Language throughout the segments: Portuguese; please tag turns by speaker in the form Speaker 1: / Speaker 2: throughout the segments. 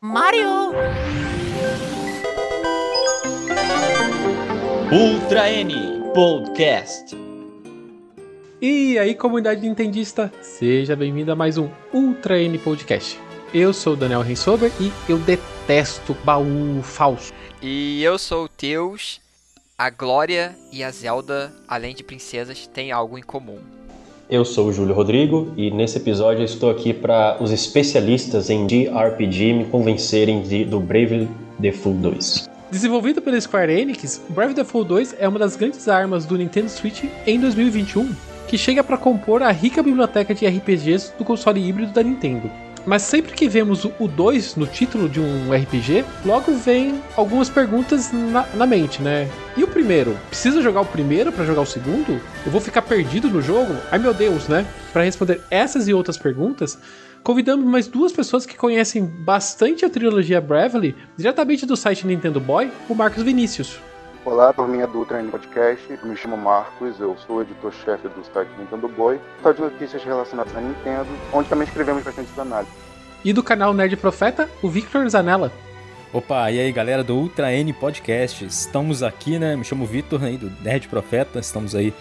Speaker 1: Mario!
Speaker 2: Ultra N Podcast.
Speaker 3: E aí, comunidade nintendista, seja bem-vindo a mais um Ultra N Podcast. Eu sou o Daniel Rensober e eu detesto baú falso.
Speaker 4: E eu sou o Teus. A Glória e a Zelda, além de princesas, têm algo em comum.
Speaker 5: Eu sou o Júlio Rodrigo e nesse episódio estou aqui para os especialistas em JRPG me convencerem de, do Bravely Default 2.
Speaker 3: Desenvolvido pela Square Enix, Bravely Default 2 é uma das grandes armas do Nintendo Switch em 2021, que chega para compor a rica biblioteca de RPGs do console híbrido da Nintendo. Mas sempre que vemos o 2 no título de um RPG, logo vem algumas perguntas na, na mente, né? E o primeiro? Precisa jogar o primeiro para jogar o segundo? Eu vou ficar perdido no jogo? Ai meu Deus, né? Para responder essas e outras perguntas, convidamos mais duas pessoas que conhecem bastante a trilogia Bravely, diretamente do site Nintendo Boy, o Marcos Vinícius.
Speaker 6: Olá, turminha do Treino Podcast. Eu me chamo Marcos, eu sou editor-chefe do site Nintendo Boy, site de notícias relacionadas à Nintendo, onde também escrevemos bastante análise.
Speaker 3: E do canal Nerd Profeta, o Victor Zanella.
Speaker 7: Opa, e aí galera do Ultra N Podcast, estamos aqui, né? Me chamo Vitor, aí do Nerd Profeta, estamos aí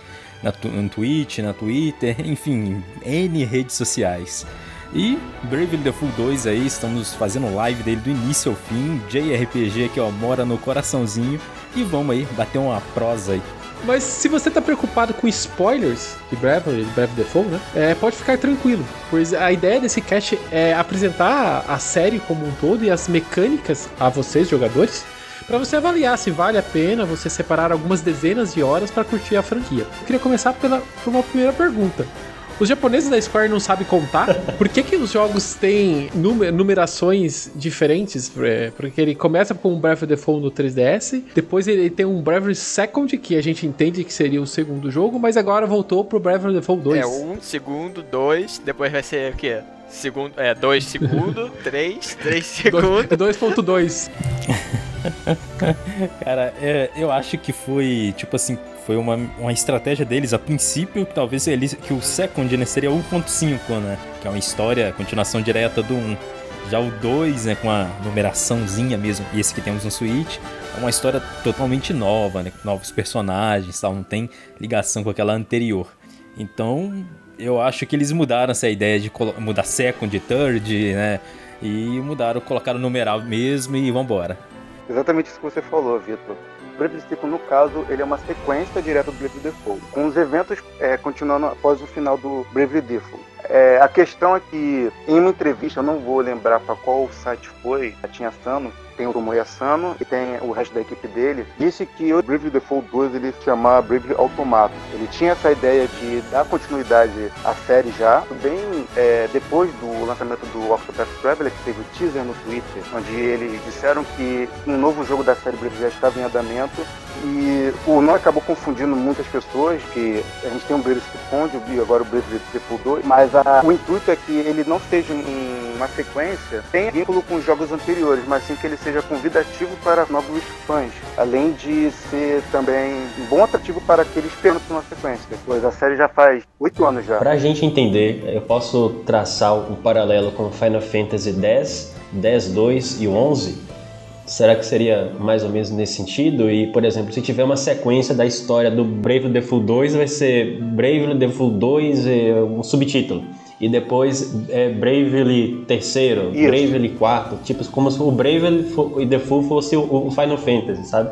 Speaker 7: na, no Twitch, na Twitter, enfim, N redes sociais. E Bravely Default 2 aí, estamos fazendo live dele do início ao fim, JRPG que ó, mora no coraçãozinho e vamos aí bater uma prosa aí.
Speaker 3: Mas se você tá preocupado com spoilers de Bravely, de Bravely Default, né? É, pode ficar tranquilo, pois a ideia desse cast é apresentar a série como um todo e as mecânicas a vocês, jogadores, para você avaliar se vale a pena você separar algumas dezenas de horas para curtir a franquia. Eu queria começar pela, por uma primeira pergunta. Os japoneses da Square não sabem contar? Por que, que os jogos têm numerações diferentes? É, porque ele começa com um Breath of the Fall no 3DS, depois ele tem um Breath Second, que a gente entende que seria o segundo jogo, mas agora voltou pro Breath of the Fall 2.
Speaker 4: É, um, segundo, dois, depois vai ser o quê? Segundo, é, dois segundo, três, três segundo.
Speaker 3: 2.2.
Speaker 7: Cara, é, eu acho que foi, tipo assim, foi uma, uma estratégia deles a princípio, talvez eles, que o Second né, seria 1.5, né? Que é uma história, continuação direta do 1. Já o 2, né, com a numeraçãozinha mesmo, e esse que temos no Switch, é uma história totalmente nova, né? Com novos personagens tal, não tem ligação com aquela anterior. Então, eu acho que eles mudaram essa ideia de mudar second third, né? E mudaram, colocaram o numeral mesmo e vambora.
Speaker 6: Exatamente isso que você falou, Vitor. Bravely Default, no caso, ele é uma sequência direta do Bravely Default, com os eventos é, continuando após o final do Bravely Default. É, a questão é que, em uma entrevista, eu não vou lembrar para qual site foi, a Tinha Sano, tem o Tomoya Sano e tem o resto da equipe dele, disse que o Bravely Default 2 ele se chamava Bravely Automato. Ele tinha essa ideia de dar continuidade à série já, bem é, depois do lançamento do Octopath Traveler, que teve o teaser no Twitter, onde eles disseram que um novo jogo da série Bravely já estava em andamento. E o nome acabou confundindo muitas pessoas, que a gente tem um Bravely Second e agora o Bravely Default 2, mas a, o intuito é que ele não seja um, uma sequência, tenha vínculo com os jogos anteriores, mas sim que ele seja convidativo para novos fãs, além de ser também um bom atrativo para aqueles esperando por uma sequência, pois a série já faz oito anos já.
Speaker 5: Pra gente entender, eu posso traçar um paralelo com Final Fantasy X, 10, 2 e 11? Será que seria mais ou menos nesse sentido? E, por exemplo, se tiver uma sequência da história do Brave Default 2, vai ser Brave Default 2 e um subtítulo. E depois é Bravely terceiro, Isso. Bravely quarto, tipo como se o Bravely e Default fosse o Final Fantasy, sabe?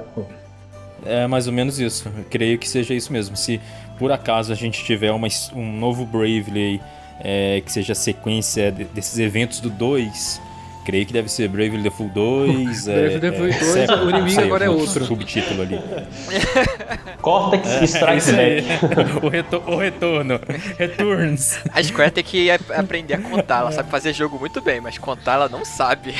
Speaker 7: É mais ou menos isso. Eu creio que seja isso mesmo. Se por acaso a gente tiver uma, um novo Bravely é, que seja sequência desses eventos do 2, Creio que deve ser Bravely Default 2.
Speaker 3: Bravely é, Default 2, é, o inimigo agora é outro.
Speaker 7: Subtítulo ali.
Speaker 5: Cortex é, Strike Back.
Speaker 7: o, retor o retorno. Returns.
Speaker 4: A Square tem que aprender a contar. Ela sabe fazer jogo muito bem, mas contar ela não sabe.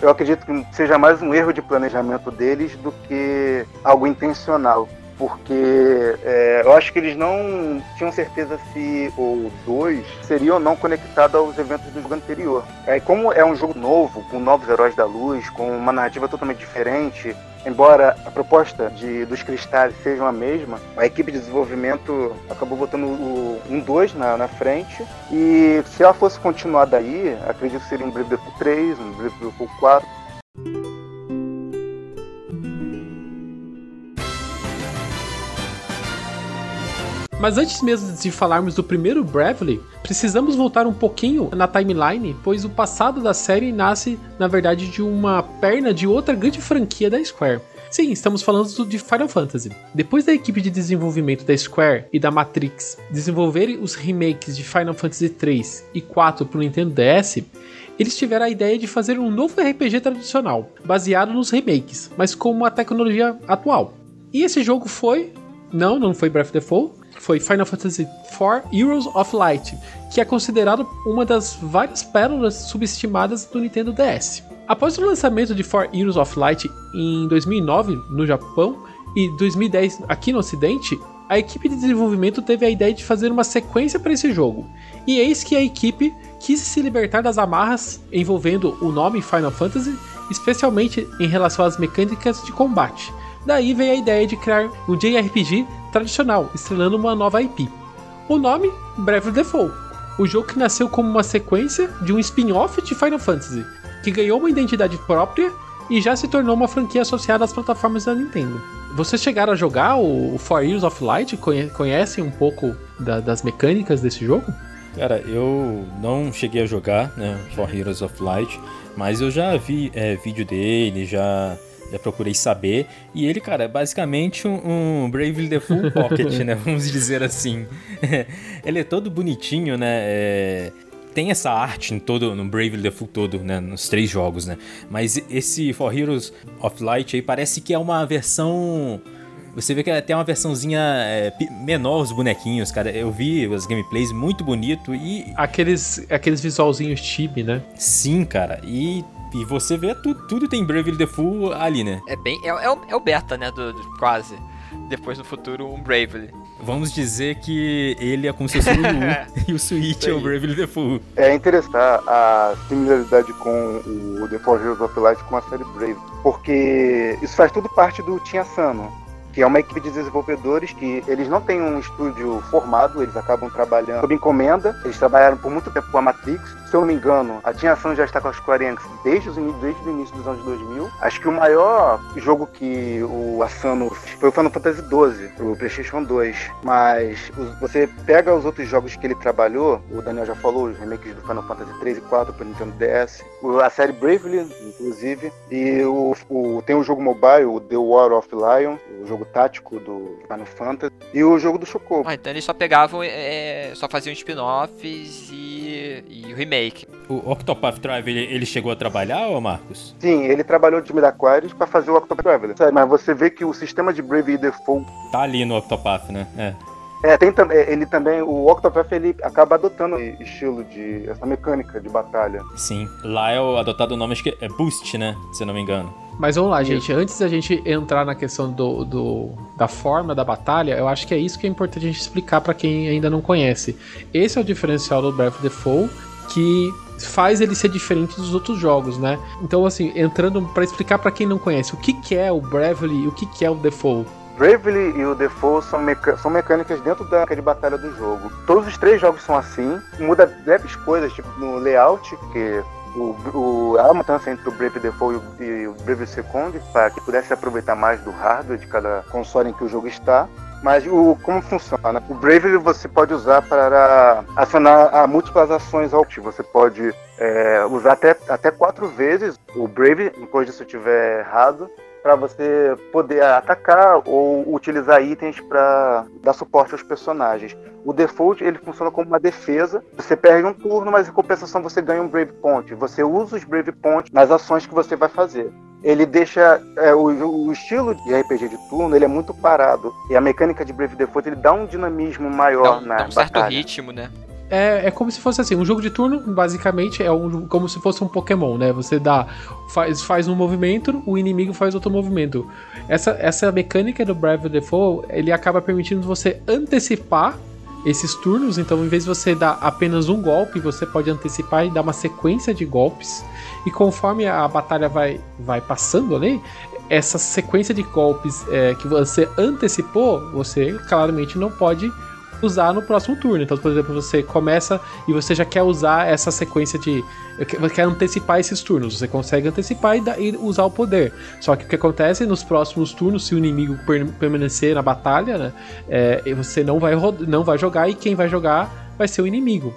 Speaker 6: Eu acredito que seja mais um erro de planejamento deles do que algo intencional porque é, eu acho que eles não tinham certeza se o 2 seria ou não conectado aos eventos do jogo anterior. É, como é um jogo novo, com novos heróis da luz, com uma narrativa totalmente diferente, embora a proposta de, dos cristais seja a mesma, a equipe de desenvolvimento acabou botando o 1-2 na, na frente. E se ela fosse continuar daí, acredito que seria um Brave Default 3, um Brave Default 4.
Speaker 3: Mas antes mesmo de falarmos do primeiro Bravely, precisamos voltar um pouquinho na timeline, pois o passado da série nasce, na verdade, de uma perna de outra grande franquia da Square. Sim, estamos falando de Final Fantasy. Depois da equipe de desenvolvimento da Square e da Matrix desenvolverem os remakes de Final Fantasy 3 e 4 para o Nintendo DS, eles tiveram a ideia de fazer um novo RPG tradicional, baseado nos remakes, mas com uma tecnologia atual. E esse jogo foi. Não, não foi Breath of the Fall, foi Final Fantasy IV Heroes of Light, que é considerado uma das várias pérolas subestimadas do Nintendo DS. Após o lançamento de For Heroes of Light em 2009 no Japão e 2010 aqui no Ocidente, a equipe de desenvolvimento teve a ideia de fazer uma sequência para esse jogo. E eis que a equipe quis se libertar das amarras envolvendo o nome Final Fantasy, especialmente em relação às mecânicas de combate. Daí veio a ideia de criar um JRPG tradicional, estrelando uma nova IP. O nome, the Fall, o jogo que nasceu como uma sequência de um spin-off de Final Fantasy, que ganhou uma identidade própria e já se tornou uma franquia associada às plataformas da Nintendo. Vocês chegaram a jogar o Four Years of Light? Conhecem um pouco da, das mecânicas desse jogo?
Speaker 7: Cara, eu não cheguei a jogar, né, For Heroes of Light, mas eu já vi é, vídeo dele, já já procurei saber. E ele, cara, é basicamente um, um Bravely Default Pocket, né? Vamos dizer assim. ele é todo bonitinho, né? É, tem essa arte em todo, no Bravely Default todo, né? Nos três jogos, né? Mas esse For Heroes of Light aí parece que é uma versão... Você vê que tem uma versãozinha é, menor os bonequinhos, cara. Eu vi as gameplays muito bonito e.
Speaker 3: Aqueles, aqueles visualzinhos chibi, né?
Speaker 7: Sim, cara. E e você vê tudo, tudo tem Bravely Default ali, né?
Speaker 4: É bem. É, é, o, é o beta, né? Do, do, quase. Depois no futuro, um Bravely.
Speaker 7: Vamos dizer que ele é como se fosse o Wii U e o Switch é o Bravely Default.
Speaker 6: É interessante a similaridade com o The Four Heroes of Light com a série Brave, porque isso faz tudo parte do Team Asano que é uma equipe de desenvolvedores que eles não têm um estúdio formado, eles acabam trabalhando sob encomenda. Eles trabalharam por muito tempo com a Matrix. Se eu não me engano, a Team Ação já está com a Square Enix desde, os, desde o início dos anos 2000. Acho que o maior jogo que o Asano foi o Final Fantasy XII, pro PlayStation 2. Mas você pega os outros jogos que ele trabalhou, o Daniel já falou, os remakes do Final Fantasy 3 e 4 para Nintendo DS, a série Bravely, inclusive, e o, o, tem o jogo mobile, o The War of Lion, o jogo tático do Final Fantasy, e o jogo do Chocobo.
Speaker 4: Ah, então eles só pegavam, é, só faziam spin-offs e, e o remake.
Speaker 7: O Octopath Traveler, ele chegou a trabalhar, ou Marcos?
Speaker 6: Sim, ele trabalhou no time da Aquarius para fazer o Octopath Traveler. Mas você vê que o sistema de Brave Default...
Speaker 7: Tá ali no Octopath, né? É.
Speaker 6: É, tem também, ele também, o Octopath ele acaba adotando estilo de essa mecânica de batalha.
Speaker 7: Sim, lá é o adotado o nome acho que é Boost, né, se eu não me engano.
Speaker 3: Mas vamos lá, isso. gente, antes da gente entrar na questão do, do, da forma da batalha, eu acho que é isso que é importante a gente explicar para quem ainda não conhece. Esse é o diferencial do Breath of the Fall que faz ele ser diferente dos outros jogos, né? Então, assim, entrando para explicar para quem não conhece, o que, que é o Bravely e o que, que é o Default?
Speaker 6: Bravely e o Default são, são mecânicas dentro da de batalha do jogo. Todos os três jogos são assim, muda leves coisas, tipo no layout, que o, o, a mudança entre o Brave Default e o, e o Brave Second, para que pudesse aproveitar mais do hardware de cada console em que o jogo está. Mas o, como funciona? O Brave você pode usar para acionar múltiplas ações ao Você pode é, usar até, até quatro vezes o Brave, depois disso eu estiver errado, para você poder atacar ou utilizar itens para dar suporte aos personagens. O default ele funciona como uma defesa. Você perde um turno, mas em compensação você ganha um Brave Point. Você usa os Brave Points nas ações que você vai fazer. Ele deixa é, o, o, estilo de RPG de turno ele é muito parado e a mecânica de Brave Default ele dá um dinamismo maior
Speaker 4: dá,
Speaker 6: na
Speaker 4: dá um certo ritmo, né?
Speaker 3: É, é como se fosse assim, um jogo de turno, basicamente, é um, como se fosse um Pokémon, né? Você dá. Faz, faz um movimento, o inimigo faz outro movimento. Essa, essa mecânica do Brave Default, ele acaba permitindo você antecipar esses turnos, então em vez de você dar apenas um golpe, você pode antecipar e dar uma sequência de golpes. E conforme a batalha vai, vai passando ali, essa sequência de golpes é, que você antecipou, você claramente não pode usar no próximo turno. Então, por exemplo, você começa e você já quer usar essa sequência de. Quer antecipar esses turnos. Você consegue antecipar e, usar o poder. Só que o que acontece nos próximos turnos, se o inimigo per permanecer na batalha, né? É, você não vai, não vai jogar e quem vai jogar vai ser o inimigo.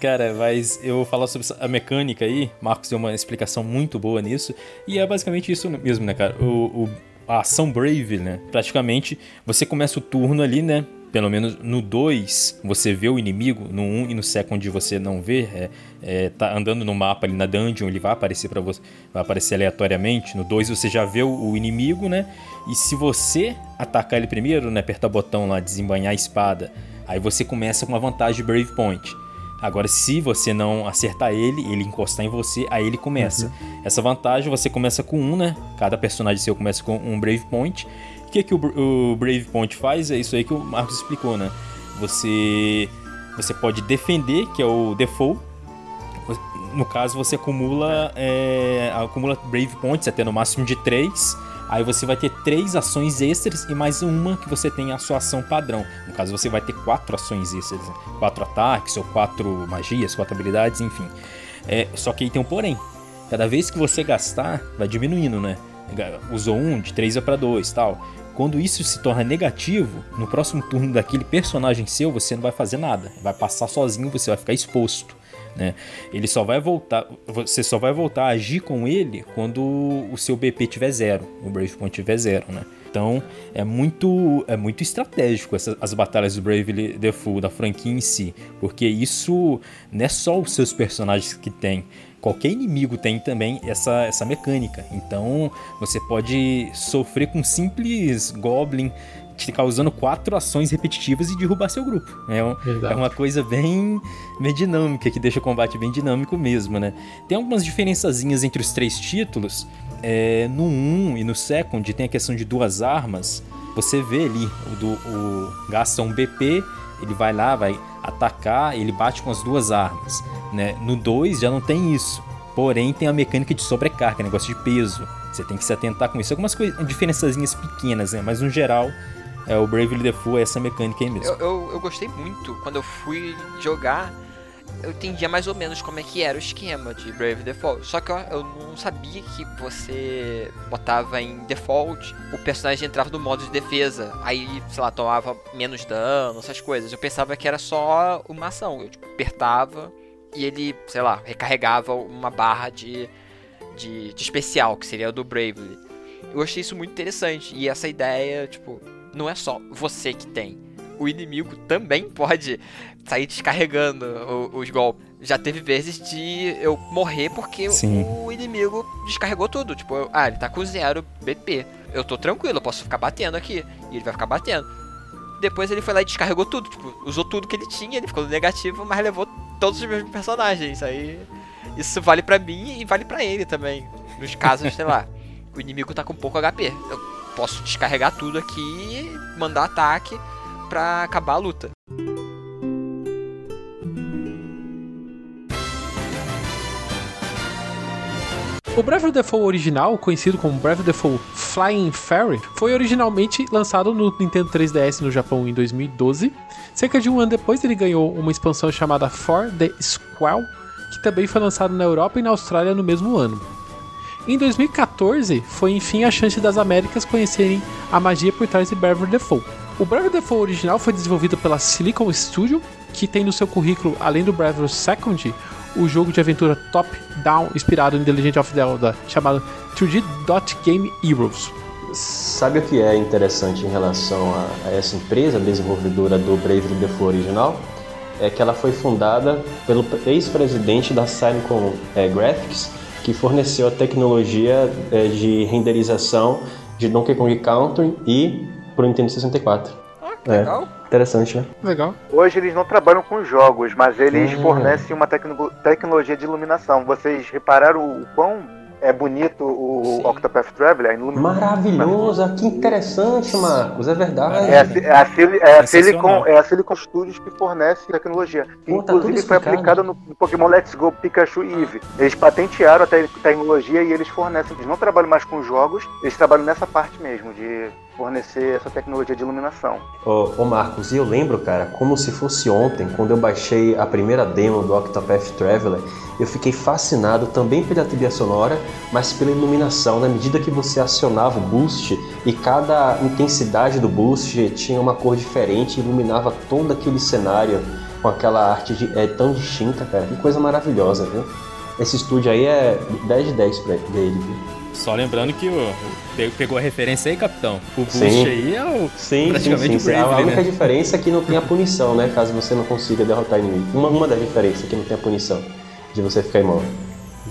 Speaker 7: Cara, mas eu vou falar sobre a mecânica aí. Marcos deu uma explicação muito boa nisso. E é basicamente isso mesmo, né, cara? O, o a ação Brave, né? Praticamente você começa o turno ali, né? Pelo menos no 2, você vê o inimigo, no 1 um e no second você não vê, é, é, tá andando no mapa ali na dungeon, ele vai aparecer para você, vai aparecer aleatoriamente. No 2 você já vê o, o, inimigo, né? E se você atacar ele primeiro, né, apertar o botão lá, desembanhar a espada, aí você começa com uma vantagem Brave Point. Agora, se você não acertar ele, ele encostar em você, aí ele começa. Uhum. Essa vantagem você começa com um, né? Cada personagem seu começa com um Brave Point. O que, que o, o Brave Point faz? É isso aí que o Marcos explicou, né? Você, você pode defender, que é o default. No caso, você acumula, é, acumula Brave Points até no máximo de 3. Aí você vai ter três ações extras e mais uma que você tem a sua ação padrão. No caso, você vai ter quatro ações extras, né? quatro ataques ou quatro magias, quatro habilidades, enfim. É, só que aí tem um porém. Cada vez que você gastar, vai diminuindo, né? Usou um, de três é para dois, tal. Quando isso se torna negativo, no próximo turno daquele personagem seu, você não vai fazer nada. Vai passar sozinho, você vai ficar exposto. Né? Ele só vai voltar, você só vai voltar a agir com ele quando o seu BP tiver zero, o Brave Point tiver zero, né? Então é muito é muito estratégico essas, as batalhas do Bravely Default da franquia em si, porque isso não é só os seus personagens que tem, qualquer inimigo tem também essa, essa mecânica. Então você pode sofrer com um simples Goblin te causando quatro ações repetitivas e derrubar seu grupo. É, um, é, uma coisa bem, bem dinâmica, que deixa o combate bem dinâmico mesmo, né? Tem algumas diferençazinhas entre os três títulos. É, no 1 e no Second tem a questão de duas armas. Você vê ali, o, do, o gasta um BP, ele vai lá, vai atacar, ele bate com as duas armas. Né? No 2 já não tem isso. Porém, tem a mecânica de sobrecarga, negócio de peso. Você tem que se atentar com isso. Algumas diferençazinhas pequenas, né? Mas no geral, é, o Bravely Default é essa mecânica aí mesmo.
Speaker 4: Eu, eu, eu, gostei muito quando eu fui jogar. Eu entendia mais ou menos como é que era o esquema de Brave Default. Só que eu, eu não sabia que você botava em default, o personagem entrava no modo de defesa. Aí, sei lá, tomava menos dano, essas coisas. Eu pensava que era só uma ação. Eu tipo, apertava e ele, sei lá, recarregava uma barra de, de, de especial, que seria o do Bravely. Eu achei isso muito interessante. E essa ideia, tipo, não é só você que tem. O inimigo também pode sair descarregando os golpes. Já teve vezes de eu morrer porque Sim. o inimigo descarregou tudo. Tipo, eu, ah, ele tá com zero BP. Eu tô tranquilo, eu posso ficar batendo aqui. E ele vai ficar batendo. Depois ele foi lá e descarregou tudo. Tipo, usou tudo que ele tinha, ele ficou negativo, mas levou todos os meus personagens. Aí isso vale para mim e vale para ele também. Nos casos, sei lá, o inimigo tá com pouco HP. Eu posso descarregar tudo aqui e mandar ataque para acabar a luta.
Speaker 3: O Brave Default original, conhecido como Brave Default Flying Fairy, foi originalmente lançado no Nintendo 3DS no Japão em 2012. Cerca de um ano depois, ele ganhou uma expansão chamada For the Squall, que também foi lançado na Europa e na Austrália no mesmo ano. Em 2014, foi enfim a chance das Américas conhecerem a magia por trás de Brave Default. O Brave Default original foi desenvolvido pela Silicon Studio, que tem no seu currículo, além do Brave Second, o jogo de aventura top-down inspirado em The Legend of Zelda, chamado 3D Dot Game Heroes.
Speaker 5: Sabe o que é interessante em relação a, a essa empresa desenvolvedora do Brave Default original? É que ela foi fundada pelo ex-presidente da Silicon é, Graphics, que forneceu a tecnologia é, de renderização de Donkey Kong Country e pro Nintendo 64.
Speaker 4: Ah, que é. legal.
Speaker 5: Interessante, né?
Speaker 3: Legal.
Speaker 6: Hoje eles não trabalham com jogos, mas eles hum. fornecem uma tecno tecnologia de iluminação. Vocês repararam o quão é bonito o
Speaker 4: Sim.
Speaker 6: Octopath Traveler.
Speaker 5: Maravilhoso, que interessante, Marcos, é verdade.
Speaker 6: É a, é, a, é, a. Silicon, é a Silicon Studios que fornece tecnologia. Que,
Speaker 5: Pô, tá
Speaker 6: inclusive foi aplicada no, no Pokémon Let's Go Pikachu e Eevee. Eles patentearam a te- tecnologia e eles fornecem. Eles não trabalham mais com jogos, eles trabalham nessa parte mesmo, de fornecer essa tecnologia de iluminação.
Speaker 5: Ô, ô, Marcos, e eu lembro, cara, como se fosse ontem, quando eu baixei a primeira demo do Octopath Traveler, eu fiquei fascinado também pela trilha sonora, mas pela iluminação. Na medida que você acionava o boost e cada intensidade do boost tinha uma cor diferente, iluminava todo aquele cenário com aquela arte de- é, tão distinta, cara. Que coisa maravilhosa, viu? Esse estúdio aí é 10 de 10 pra ele, viu?
Speaker 7: Só lembrando que o, pegou a referência aí, capitão. O boost
Speaker 5: Sim.
Speaker 7: aí é o.
Speaker 5: Sim,
Speaker 7: Praticamente
Speaker 5: sim. sim. A
Speaker 7: Bravely,
Speaker 5: única
Speaker 7: né?
Speaker 5: diferença é que não tem a punição, né? Caso você não consiga derrotar inimigo. Uma, uma das diferenças é que não tem a punição de você ficar imóvel.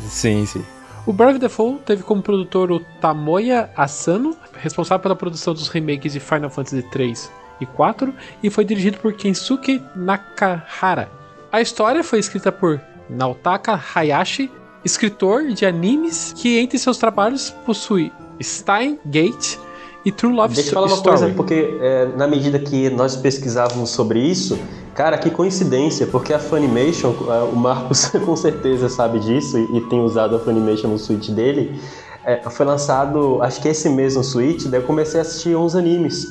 Speaker 7: Sim, sim.
Speaker 3: O Brave Default teve como produtor o Tamoya Asano, responsável pela produção dos remakes de Final Fantasy 3 e 4, e foi dirigido por Kensuke Nakahara. A história foi escrita por Naotaka Hayashi, escritor de animes que entre seus trabalhos possui Stein Gate e True Love
Speaker 5: Deixa eu falar uma
Speaker 3: Story.
Speaker 5: coisa, porque é, na medida que nós pesquisávamos sobre isso, cara, que coincidência, porque a Funimation, é, o Marcos com certeza sabe disso e, e tem usado a Funimation no Switch dele, é, foi lançado, acho que esse mesmo Switch, daí eu comecei a assistir uns animes.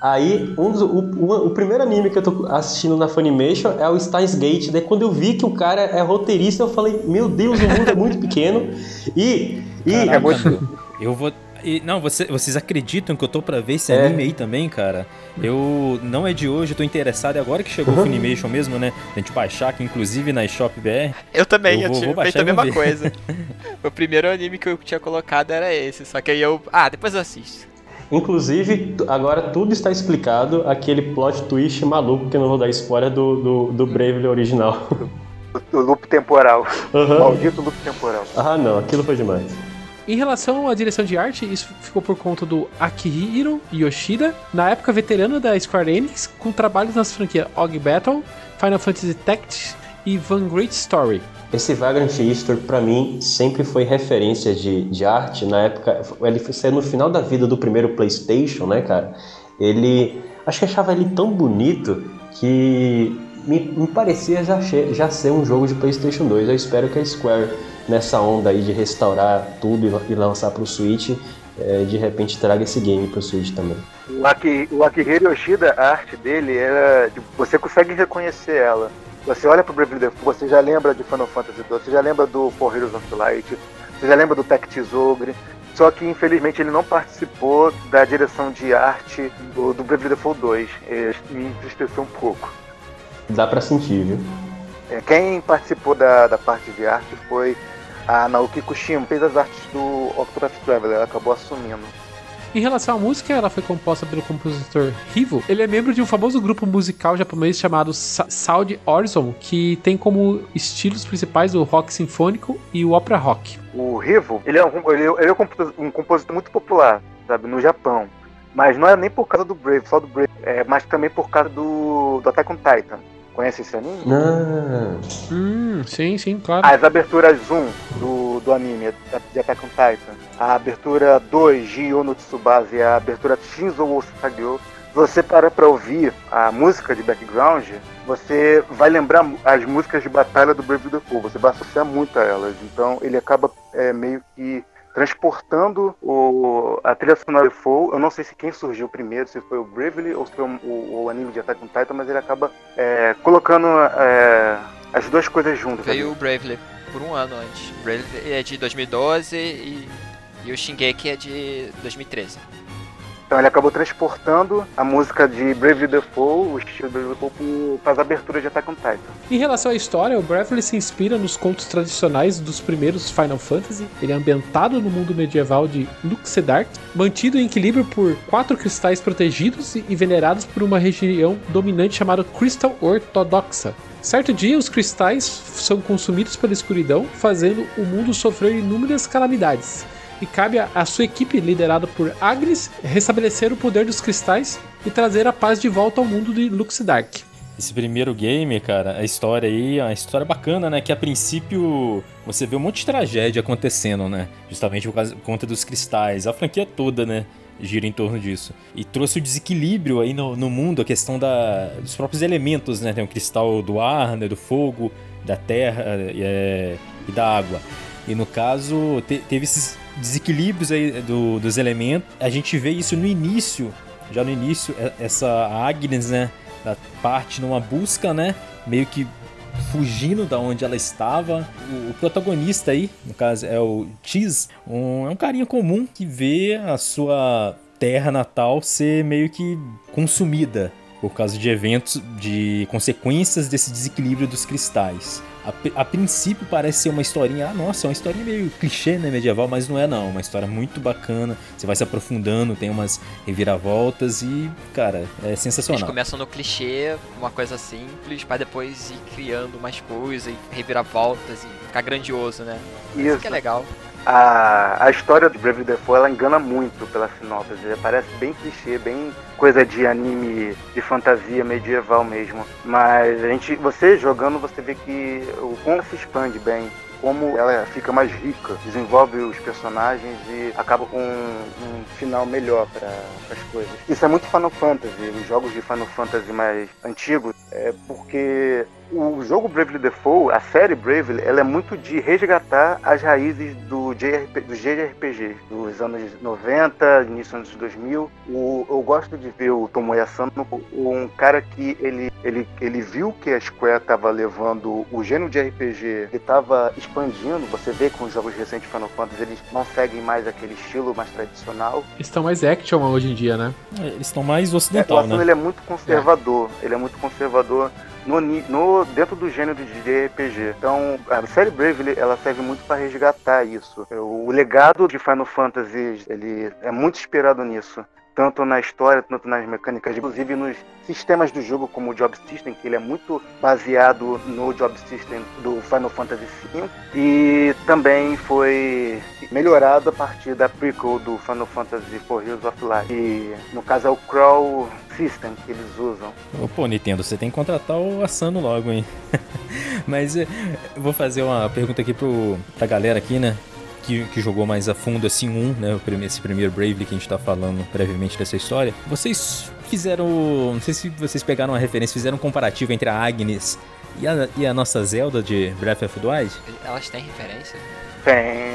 Speaker 5: Aí, um dos- o, o- o primeiro anime que eu tô assistindo na Funimation é o Steins Gate. Daí, quando eu vi que o cara é roteirista, eu falei: Meu Deus, o mundo é muito pequeno. E. e
Speaker 6: É muito.
Speaker 7: Eu vou. E- não, você- vocês acreditam que eu tô pra ver esse
Speaker 5: É.
Speaker 7: anime aí também, cara? Eu. Não é de hoje, eu tô interessado. É agora que chegou
Speaker 5: Uhum.
Speaker 7: o Funimation mesmo, né? A gente baixar, que inclusive na Shop BR.
Speaker 4: Eu também,
Speaker 7: Eu
Speaker 4: eu,
Speaker 7: vou-
Speaker 4: tinha
Speaker 7: vou
Speaker 4: feito
Speaker 7: baixar
Speaker 4: a mesma coisa. o primeiro anime que eu tinha colocado era esse, só que aí eu. Ah, depois eu assisto.
Speaker 5: Inclusive, agora tudo está explicado, aquele plot twist maluco, que eu não vou dar spoiler, do, do, do Bravely original.
Speaker 6: O loop temporal.
Speaker 5: Aham.
Speaker 6: Maldito loop temporal.
Speaker 5: Ah, não, aquilo foi demais.
Speaker 3: Em relação à direção de arte, isso ficou por conta do Akihiro Yoshida, na época veterano da Square Enix, com trabalhos nas franquias Og Battle, Final Fantasy Tactics e Van Great Story.
Speaker 5: Esse Vagrant Easter, pra mim, sempre foi referência de, de arte. Na época, ele foi no final da vida do primeiro PlayStation, né, cara? Ele. Acho que achava ele tão bonito que me, me parecia já, já ser um jogo de PlayStation 2. Eu espero que a Square, nessa onda aí de restaurar tudo e, la- lançar pro Switch, eh, de repente traga esse game pro Switch também.
Speaker 6: O, Aki, o Akihiro Yoshida, a arte dele era. você consegue reconhecer ela. Você olha pro Bravely Default, você já lembra de Final Fantasy II, você já lembra do For Heroes of Light, você já lembra do Tactics Ogre. Só que infelizmente ele não participou da direção de arte do, do Bravely Default 2. É, me entristeceu um pouco.
Speaker 5: Dá pra sentir, viu?
Speaker 6: É, quem participou da, da parte de arte foi a Naoki Kushima, fez as artes do Octopath Traveler, ela acabou assumindo.
Speaker 3: Em relação à música, ela foi composta pelo compositor Rivo. Ele é membro de um famoso grupo musical japonês chamado Sa- Sound Horizon, que tem como estilos principais o rock sinfônico e o opera rock.
Speaker 6: O Rivo, ele é, um, ele, ele é compositor, um compositor muito popular, sabe, no Japão. Mas não é nem por causa do Brave, só do Brave, é, mas também por causa do, do Attack on Titan. Conhece esse anime?
Speaker 5: Ah,
Speaker 3: Hum, sim, sim, claro.
Speaker 6: As aberturas 1 do, do anime de Attack on Titan, a abertura 2 de Yono Tsubasa e a abertura Shinzo wo Sakagyo, você para pra ouvir a música de background, você vai lembrar as músicas de batalha do Brave Default, você vai associar muito a elas. Então ele acaba é, meio que transportando o, a trilha sonora do Default. Eu não sei se quem surgiu primeiro, se foi o Bravely ou se foi o, o, o anime de Attack on Titan, mas ele acaba é, colocando é, as duas coisas juntas. ali.
Speaker 4: Veio o Bravely por um ano antes. O Bravely é de 2012 e, e o Shingeki é de 2013.
Speaker 6: Então ele acabou transportando a música de Bravely Default, o estilo Bravely Default, para as aberturas de Attack on Titan.
Speaker 3: Em relação à história, o Bravely se inspira nos contos tradicionais dos primeiros Final Fantasy. Ele é ambientado no mundo medieval de Luxedark, mantido em equilíbrio por quatro cristais protegidos e venerados por uma região dominante chamada Crystal Ortodoxa. Certo dia, os cristais são consumidos pela escuridão, fazendo o mundo sofrer inúmeras calamidades. E cabe à- sua equipe, liderada por Agnes, restabelecer o poder dos cristais e trazer a paz de volta ao mundo de Luxedark.
Speaker 7: esse primeiro game, cara, a história aí, é uma história bacana, né? Que a princípio você vê um monte de tragédia acontecendo, né? Justamente por conta dos cristais. A franquia toda, né? gira em torno disso. E trouxe o desequilíbrio aí no, no mundo, a questão da, dos próprios elementos, né? Tem o cristal do ar, né? do fogo, da terra é, e da água. E no caso, te, teve esses desequilíbrios aí do, dos elementos. A gente vê isso no início, já no início, é, essa Agnes, né? Da parte numa busca, né? Meio que fugindo da onde ela estava. O, protagonista aí, no caso é o Cheese, um, é um carinha comum que vê a sua terra natal ser meio que consumida por causa de eventos, de consequências desse desequilíbrio dos cristais. A, a, princípio parece ser uma historinha, ah, nossa, é uma historinha meio clichê, né, medieval, mas não é não, uma história muito bacana, você vai se aprofundando, tem umas reviravoltas e, cara, é sensacional.
Speaker 4: Eles começam no clichê, uma coisa simples, para depois ir criando mais coisas e reviravoltas e ficar grandioso, né? Isso, Isso que é legal
Speaker 6: a, a história de Brave Default ela engana muito pela sinopse. Parece bem clichê, bem coisa de anime de fantasia medieval mesmo. Mas a gente, você jogando, você vê que o como se expande bem como ela fica mais rica, desenvolve os personagens e acaba com um, um final melhor para as coisas. Isso é muito Final Fantasy, os jogos de Final Fantasy mais antigos, é porque o jogo Bravely Default, a série Bravely, ela é muito de resgatar as raízes do JRP, dos JRPG dos anos 90, início dos anos 2000. O, eu gosto de ver o Tomoya Sano, um cara que ele, ele, ele viu que a Square estava levando o gênero de RPG, ele estava expandindo. Você vê com os jogos recentes de Final Fantasy, eles não seguem mais aquele estilo mais tradicional.
Speaker 3: Eles estão mais action hoje em dia, né?
Speaker 7: É, eles estão mais ocidental, é, o
Speaker 6: né? ele é muito conservador. É. Ele é muito conservador no, no, dentro do gênero de RPG. Então, a série Bravely, ela serve muito para resgatar isso. O legado de Final Fantasy, ele é muito inspirado nisso tanto na história, tanto nas mecânicas, inclusive nos sistemas do jogo, como o Job System, que ele é muito baseado no Job System do Final Fantasy V, e também foi melhorado a partir da prequel do Final Fantasy IV Heroes of Light, no caso é o Crawl System que eles usam.
Speaker 7: Pô, Nintendo, você tem que contratar o Asano logo, hein? Mas eh, eu vou fazer uma pergunta aqui pro, pra galera aqui, né? Que, que jogou mais a fundo assim um, né? Esse primeiro Bravely que a gente tá falando brevemente dessa história. Vocês fizeram. Não sei se vocês pegaram uma referência, fizeram um comparativo entre a Agnes e a, e a nossa Zelda de Breath of the Wild?
Speaker 4: Elas têm referência?
Speaker 6: Tem.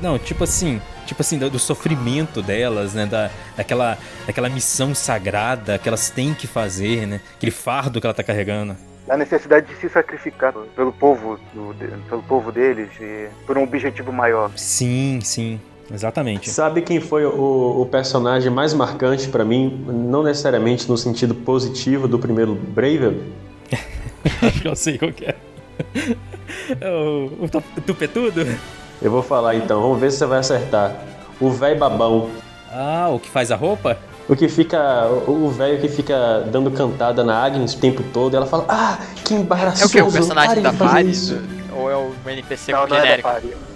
Speaker 7: Não, tipo assim, tipo assim, do, do, sofrimento delas, né? Da, daquela, daquela missão sagrada que elas têm que fazer, né? Aquele fardo que ela tá carregando
Speaker 6: da necessidade de se sacrificar pelo povo, do, pelo povo deles e por um objetivo maior.
Speaker 7: Sim, sim. Exatamente.
Speaker 5: Sabe quem foi o, o personagem mais marcante para mim, não necessariamente no sentido positivo do primeiro Braver?
Speaker 7: Acho que eu sei qual que é. é o, o tupetudo?
Speaker 5: Eu vou falar então, vamos ver se você vai acertar. O velho babão.
Speaker 7: Ah, o que faz a roupa?
Speaker 5: O que fica. O velho que fica dando cantada na Agnes o tempo todo, ela fala, ah, que embaraçoso.
Speaker 4: É o que? O personagem da Paris? Ou é o NPC não, genérico? Não é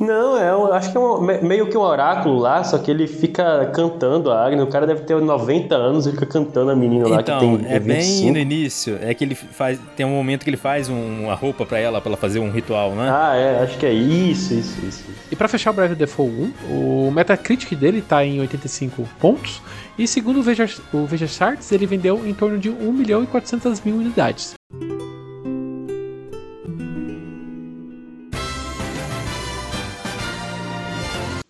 Speaker 5: não, é, eu acho que é um, meio que um oráculo lá, só que ele fica cantando a Agnes. O cara deve ter 90 anos e fica cantando a menina lá
Speaker 7: então,
Speaker 5: que tem.
Speaker 7: É 25. bem no início. É que ele faz. Tem um momento que ele faz um, uma roupa para ela, para ela fazer um ritual, né?
Speaker 5: Ah, é, acho que é isso, isso, isso.
Speaker 3: E para fechar o Brave Default 1, o Metacritic dele tá em 85 pontos. E segundo o Veja, o Veja Charts, ele vendeu em torno de 1 milhão e 400 mil unidades.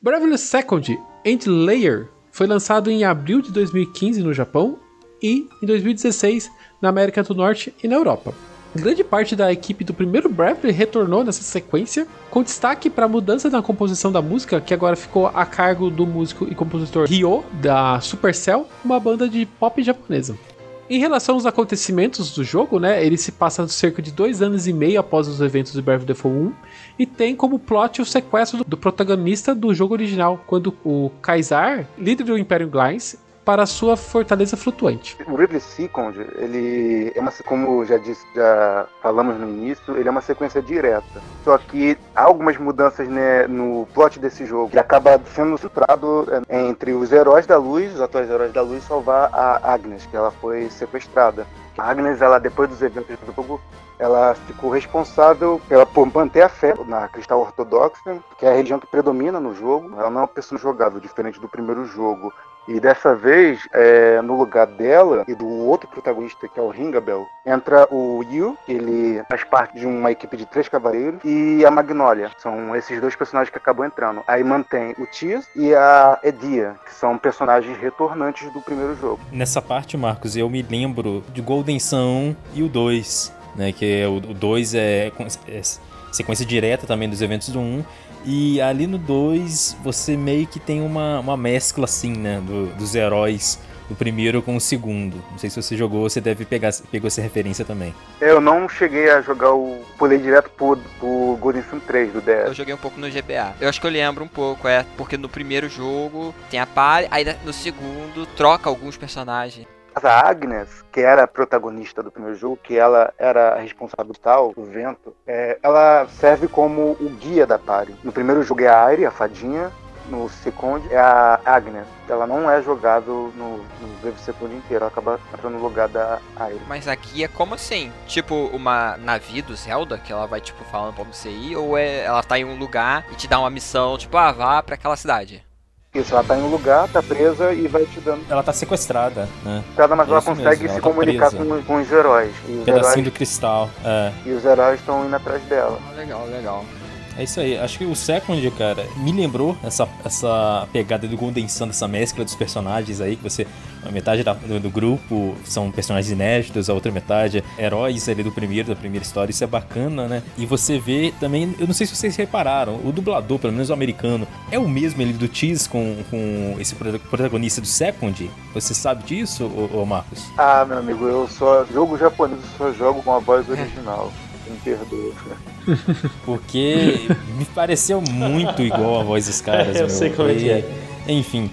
Speaker 3: Bravely Second End Layer foi lançado em abril de 2015 no Japão e em 2016 na América do Norte e na Europa. Grande parte da equipe do primeiro Bravely retornou nessa sequência, com destaque para a mudança na composição da música, que agora ficou a cargo do músico e compositor Ryo, da Supercell, uma banda de pop japonesa. Em relação aos acontecimentos do jogo, né, ele se passa cerca de dois anos e meio após os eventos of the Default 1 e tem como plot o sequestro do, protagonista do jogo original, quando o Kaisar, líder do Império Glines, para sua fortaleza flutuante.
Speaker 6: O Ridley Second, ele é uma, como já disse, já falamos no início, ele é uma sequência direta. Só que há algumas mudanças né, no plot desse jogo, que acaba sendo filtrado é, entre os heróis da luz, os atuais heróis da luz, salvar a Agnes, que ela foi sequestrada. A Agnes, ela depois dos eventos do jogo, ela ficou responsável pela, por manter a fé na cristã ortodoxa, que é a religião que predomina no jogo. Ela não é uma pessoa jogável, diferente do primeiro jogo. E dessa vez, é, no lugar dela e do outro protagonista, que é o Ringabel, entra o Yu, ele faz parte de uma equipe de três cavaleiros, e a Magnolia. São esses dois personagens que acabam entrando. Aí mantém o Tias e a Edia, que são personagens retornantes do primeiro jogo.
Speaker 7: Nessa parte, Marcos, eu me lembro de Golden Sun 1 e o 2, né? Que é, o 2 é, é sequência direta também dos eventos do 1. E ali no 2 você meio que tem uma, uma mescla assim, né? Do, dos heróis do primeiro com o segundo. Não sei se você jogou, você deve pegar pegou essa referência também.
Speaker 6: Eu não cheguei a jogar o. Pulei direto pro, pro Golden Sun 3 do DS.
Speaker 4: Eu joguei um pouco no GBA. Eu acho que eu lembro um pouco, é, porque no primeiro jogo tem a par, aí no segundo troca alguns personagens.
Speaker 6: A Agnes, que era a protagonista do primeiro jogo, que ela era a responsável tal, do vento, é, ela serve como o guia da party. No primeiro jogo é a Aire, a fadinha, no Second é a Agnes. Ela não é jogável no, no Brave inteiro, ela acaba entrando no lugar da Aire.
Speaker 4: Mas aqui é como assim? Tipo uma navio do Zelda, que ela vai tipo falando pra você ir, ou é ela tá em um lugar e te dá uma missão, tipo, ah, vá pra aquela cidade?
Speaker 6: Isso, ela tá em um lugar, tá presa e vai te dando.
Speaker 7: Ela tá sequestrada, né?
Speaker 6: Cada mas ela consegue mesmo, se ela tá comunicar com, com, os heróis. E os
Speaker 7: Pedacinho
Speaker 6: heróis,
Speaker 7: do cristal. É.
Speaker 6: E os heróis estão indo atrás dela.
Speaker 4: Ah, legal, legal.
Speaker 7: É isso aí. Acho que o Second, cara, me lembrou essa, essa pegada do Golden Sun, essa mescla dos personagens aí, que você. A metade da, do, do, grupo são personagens inéditos, a outra metade é heróis ali do primeiro, da primeira história. Isso é bacana, né? E você vê também, eu não sei se vocês repararam, o dublador, pelo menos o americano, é o mesmo ele do Cheese com, com esse protagonista do Second? Você sabe disso, ô, ô Marcos?
Speaker 6: Ah, meu amigo, eu só jogo japonês, eu só jogo com a voz original. Me perdoa.
Speaker 7: Porque me pareceu muito igual a voz dos caras.
Speaker 3: eu
Speaker 7: meu.
Speaker 3: sei como é que é.
Speaker 7: Enfim,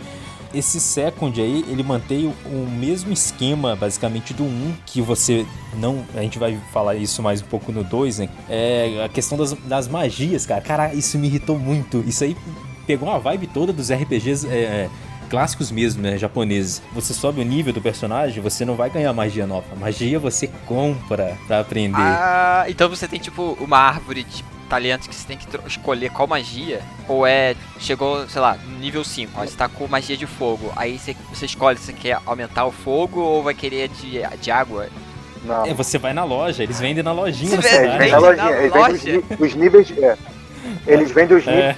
Speaker 7: esse Second aí, ele mantém o mesmo esquema, basicamente, do 1, que você não. A gente vai falar isso mais um pouco no 2, né? É a questão das, das magias, cara. Cara, isso me irritou muito. Isso aí pegou uma vibe toda dos RPGs. É, clássicos mesmo, né, japoneses. Você sobe o nível do personagem, você não vai ganhar magia nova. Magia você compra pra aprender.
Speaker 4: Ah, então você tem tipo uma árvore de talentos que você tem que escolher qual magia. Ou é, chegou, sei lá, nível 5, ó, você tá com magia de fogo. Aí você, você escolhe se você quer aumentar o fogo ou vai querer de, de água.
Speaker 6: Não.
Speaker 7: É, você vai na loja, eles vendem na lojinha.
Speaker 4: Você vende
Speaker 7: cidade.
Speaker 6: na lojinha,
Speaker 4: na
Speaker 6: eles
Speaker 4: loja?
Speaker 6: vendem os, os níveis. É, eles vendem os
Speaker 7: É.
Speaker 6: níveis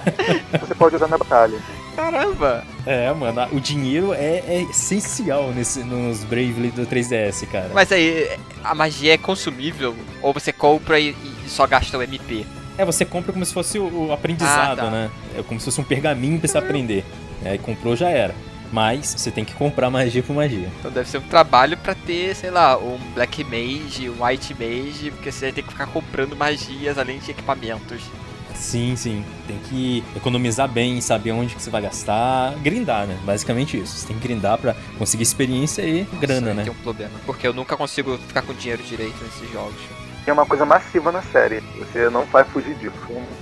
Speaker 6: que você pode usar na batalha.
Speaker 4: Caramba!
Speaker 7: É, mano, o dinheiro é, é essencial nesse, nos Bravely do 3DS, cara.
Speaker 4: Mas aí, a magia é consumível? Ou você compra e, e só gasta o MP?
Speaker 7: É, você compra como se fosse o, aprendizado,
Speaker 4: Ah, tá.
Speaker 7: né? É como se fosse um pergaminho pra você aprender. Aí comprou, já era. Mas você tem que comprar magia por magia.
Speaker 4: Então deve ser um trabalho pra ter, sei lá, um Black Mage, um White Mage, porque você tem que ficar comprando magias além de equipamentos.
Speaker 7: Sim, sim. Tem que economizar bem, saber onde que você vai gastar. Grindar, né? Basicamente isso. Você tem que grindar pra conseguir experiência e grana,
Speaker 4: Nossa,
Speaker 7: né?
Speaker 4: Tem um problema, porque eu nunca consigo ficar com dinheiro direito nesses jogos.
Speaker 6: É uma coisa massiva na série. Você não vai fugir disso.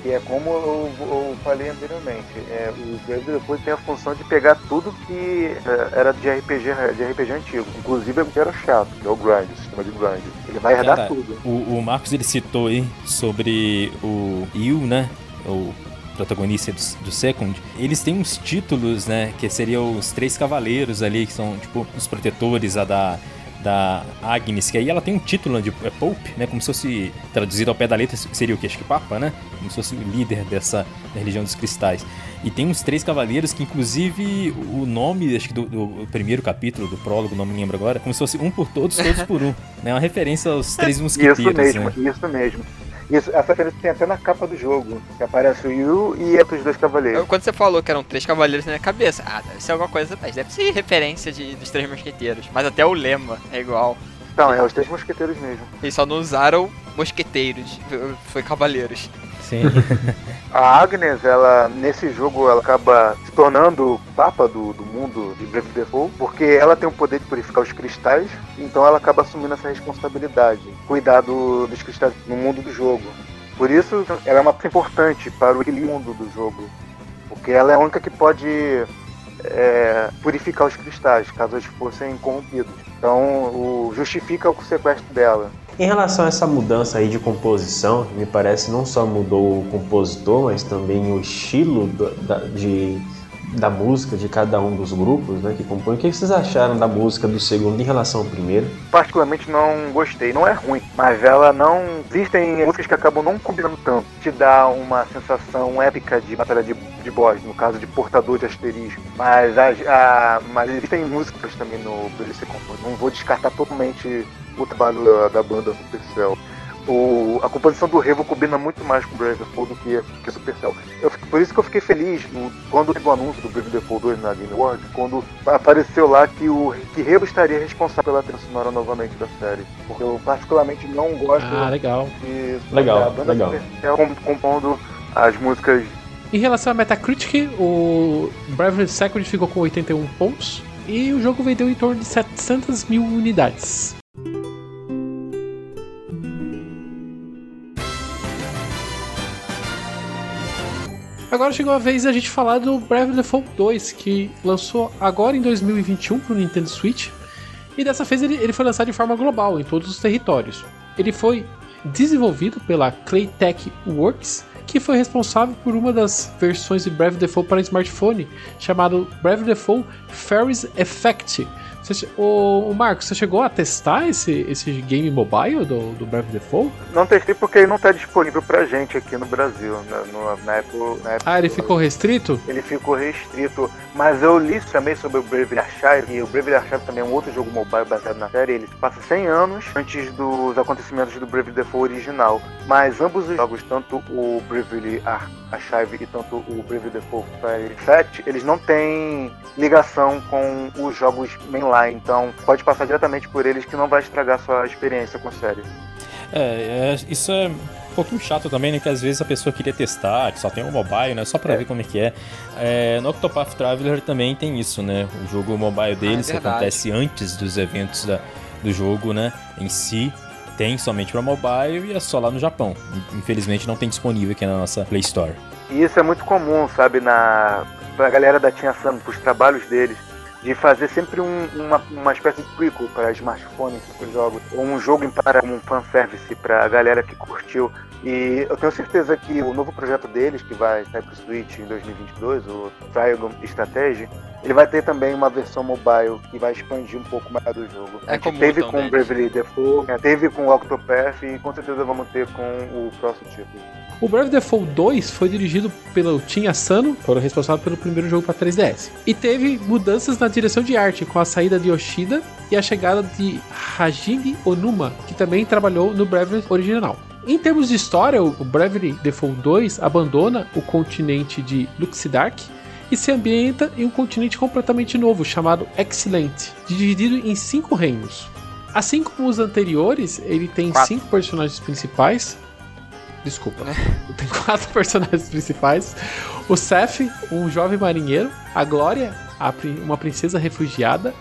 Speaker 6: Que é como eu, eu falei anteriormente. É, o depois tem a função de pegar tudo que é, era de RPG, de RPG antigo. Inclusive o que era chato, que é o grind, o sistema de grind. Ele vai herdar
Speaker 7: Cara,
Speaker 6: tudo.
Speaker 7: O, o Marcos ele citou aí sobre o Yu, né? O protagonista do, do Second. Eles têm uns títulos, né? Que seriam os três cavaleiros ali, que são tipo os protetores a da, da Agnes, que aí ela tem um título de é Pope, né? Como se fosse traduzido ao pé da letra, seria o que? Acho que Papa, né? Como se fosse o líder dessa religião dos cristais. E tem uns três cavaleiros que, inclusive, o nome, acho que do, do primeiro capítulo, do prólogo, não me lembro agora, como se fosse um por todos, todos por um. Né? Uma referência aos três mosqueteiros.
Speaker 6: Isso mesmo,
Speaker 7: né?
Speaker 6: isso mesmo. Isso, essa referência tem até na capa do jogo. Que aparece o Yu e outros dois cavaleiros.
Speaker 4: Quando você falou que eram três cavaleiros na minha cabeça, ah, deve ser alguma coisa, deve ser referência de, dos três mosqueteiros. Mas até o lema é igual.
Speaker 6: Então, é os três mosqueteiros mesmo.
Speaker 4: Eles só não usaram mosqueteiros, foi cavaleiros.
Speaker 7: Sim.
Speaker 6: A Agnes, ela, nesse jogo, ela acaba se tornando papa do, do mundo de Brave Default, porque ela tem o poder de purificar os cristais, então ela acaba assumindo essa responsabilidade, cuidar do- dos cristais no mundo do jogo. Por isso, ela é uma importante para o equilíbrio do jogo, porque ela é a única que pode é, purificar os cristais, caso eles fossem corrompidos. Então, o, justifica o sequestro dela.
Speaker 5: Em relação a essa mudança aí de composição, me parece não só mudou o compositor, mas também o estilo do, da, de da música de cada um dos grupos né, que compõem. O que vocês acharam da música do segundo em relação ao primeiro?
Speaker 6: Particularmente não gostei. Não é ruim, mas ela não. Existem músicas que acabam não combinando tanto. Te dá uma sensação épica de batalha de, de boss, no caso de portador de asterisco. Mas, a, a mas existem músicas também no Brilho Não vou descartar totalmente o trabalho da, da banda Supercell o, a composição do Revo combina muito mais com Brave Default do que, que Supercell. Eu, por isso que eu fiquei feliz no, quando teve o anúncio do Brave Default 2 na Game Awards, quando apareceu lá que o que Revo estaria responsável pela trilha sonora novamente da série. Porque eu particularmente não gosto
Speaker 3: ah, legal.
Speaker 6: de
Speaker 5: legal,
Speaker 6: a banda
Speaker 5: legal.
Speaker 6: Supercell compondo as músicas.
Speaker 3: Em relação a Metacritic, o Bravely Second ficou com 81 pontos e o jogo vendeu em torno de 700 mil unidades. Agora chegou a vez a gente falar do Bravely Default 2, que lançou agora em 2021 para o Nintendo Switch. E dessa vez ele, ele foi lançado de forma global, em todos os territórios. Ele foi desenvolvido pela Claytech Works, que foi responsável por uma das versões de Bravely Default para smartphone, chamado Bravely Default Fairies Effect, você, o, o Marcos, você chegou a testar esse, esse game mobile do, do Brave Default?
Speaker 6: Não testei porque ele não está disponível pra gente aqui no Brasil. Na, no, na, época, na época,
Speaker 3: ah, ele ficou restrito?
Speaker 6: Ele ficou restrito. Mas eu li também sobre o Brave Archive, e o Brave Archive também é um outro jogo mobile baseado na série. Ele passa 100 anos antes dos acontecimentos do Brave Default original. Mas ambos os jogos, tanto o Brave Archive e tanto o Brave Default Fire 7, eles não têm ligação com os jogos mainline então pode passar diretamente por eles que não vai estragar sua experiência com a série.
Speaker 7: É, é isso é um pouquinho chato também, né? Que às vezes a pessoa queria testar, que só tem o mobile, né? Só pra é. ver como é que é. é. No Octopath Traveler também tem isso, né? O jogo mobile deles ah, é acontece antes dos eventos da, do jogo, né? Em si. Tem somente para mobile e é só lá no Japão. Infelizmente não tem disponível aqui na nossa Play Store.
Speaker 6: E isso é muito comum, sabe, na pra galera da Tia Sam, pros trabalhos deles de fazer sempre um, uma, uma espécie de prequel para smartphone para os jogos, ou um jogo em para um fanservice para a galera que curtiu. E eu tenho certeza que o novo projeto deles, que vai sair para o Switch em 2022, o Triangle Strategy, ele vai ter também uma versão mobile que vai expandir um pouco mais do jogo.
Speaker 4: É
Speaker 6: a teve com o Bravely Default, é, teve com o Octopath e com certeza vamos ter com o próximo título.
Speaker 3: O Brave Default 2 foi dirigido pelo Tim Asano, foram responsáveis pelo primeiro jogo para 3DS. E teve mudanças na direção de arte, com a saída de Yoshida e a chegada de Hajime Onuma, que também trabalhou no Brave original. Em termos de história, o Bravely Default 2 abandona o continente de Luxidark e se ambienta em um continente completamente novo chamado Excellent, dividido em cinco reinos. Assim como os anteriores, ele tem Quatro. cinco personagens principais, Desculpa. Tem quatro personagens principais: o Seth, um jovem marinheiro, a Glória, uma princesa refugiada,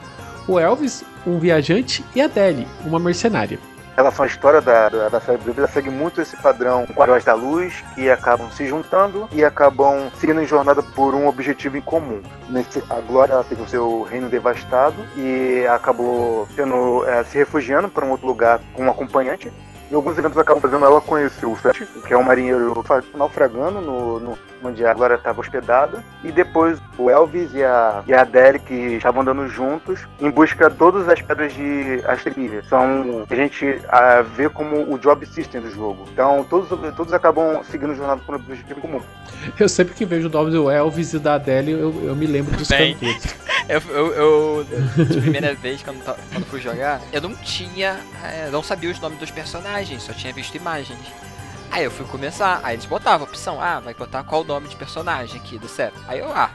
Speaker 3: o Elvis, um viajante, e a Deli, uma mercenária.
Speaker 6: Relação à história da, da, da série Bíblia, segue muito esse padrão com heróis da luz que acabam se juntando e acabam seguindo em jornada por um objetivo em comum. Nesse, a Glória teve o seu reino devastado e acabou tendo, é, se refugiando para um outro lugar com um acompanhante e alguns eventos acabam fazendo ela conhecer o Seth, que é um marinheiro naufragando no, no onde a Glória estava hospedada. E depois o Elvis e a, e a Derek estavam andando juntos em busca de todas as pedras de Asteria. São a gente a, vê como o job system do jogo. Então todos, todos acabam seguindo o jornada por um objetivo comum.
Speaker 3: Eu sempre que vejo o nome do Elvis e da Adele, eu, eu me lembro dos Bem,
Speaker 4: eu, eu, eu, de primeira vez, quando, quando fui jogar, eu não tinha. É, não sabia os nomes dos personagens, só tinha visto imagens. Aí eu fui começar, aí eles botavam a opção, ah, vai botar qual o nome de personagem aqui do Seth. Aí eu, ah,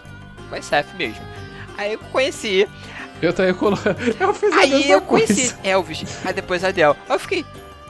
Speaker 4: vai Seth mesmo. Aí eu conheci.
Speaker 3: Eu também coloquei. Eu fiz a
Speaker 4: Aí eu
Speaker 3: coisa.
Speaker 4: conheci Elvis, aí depois Adele. Aí eu fiquei,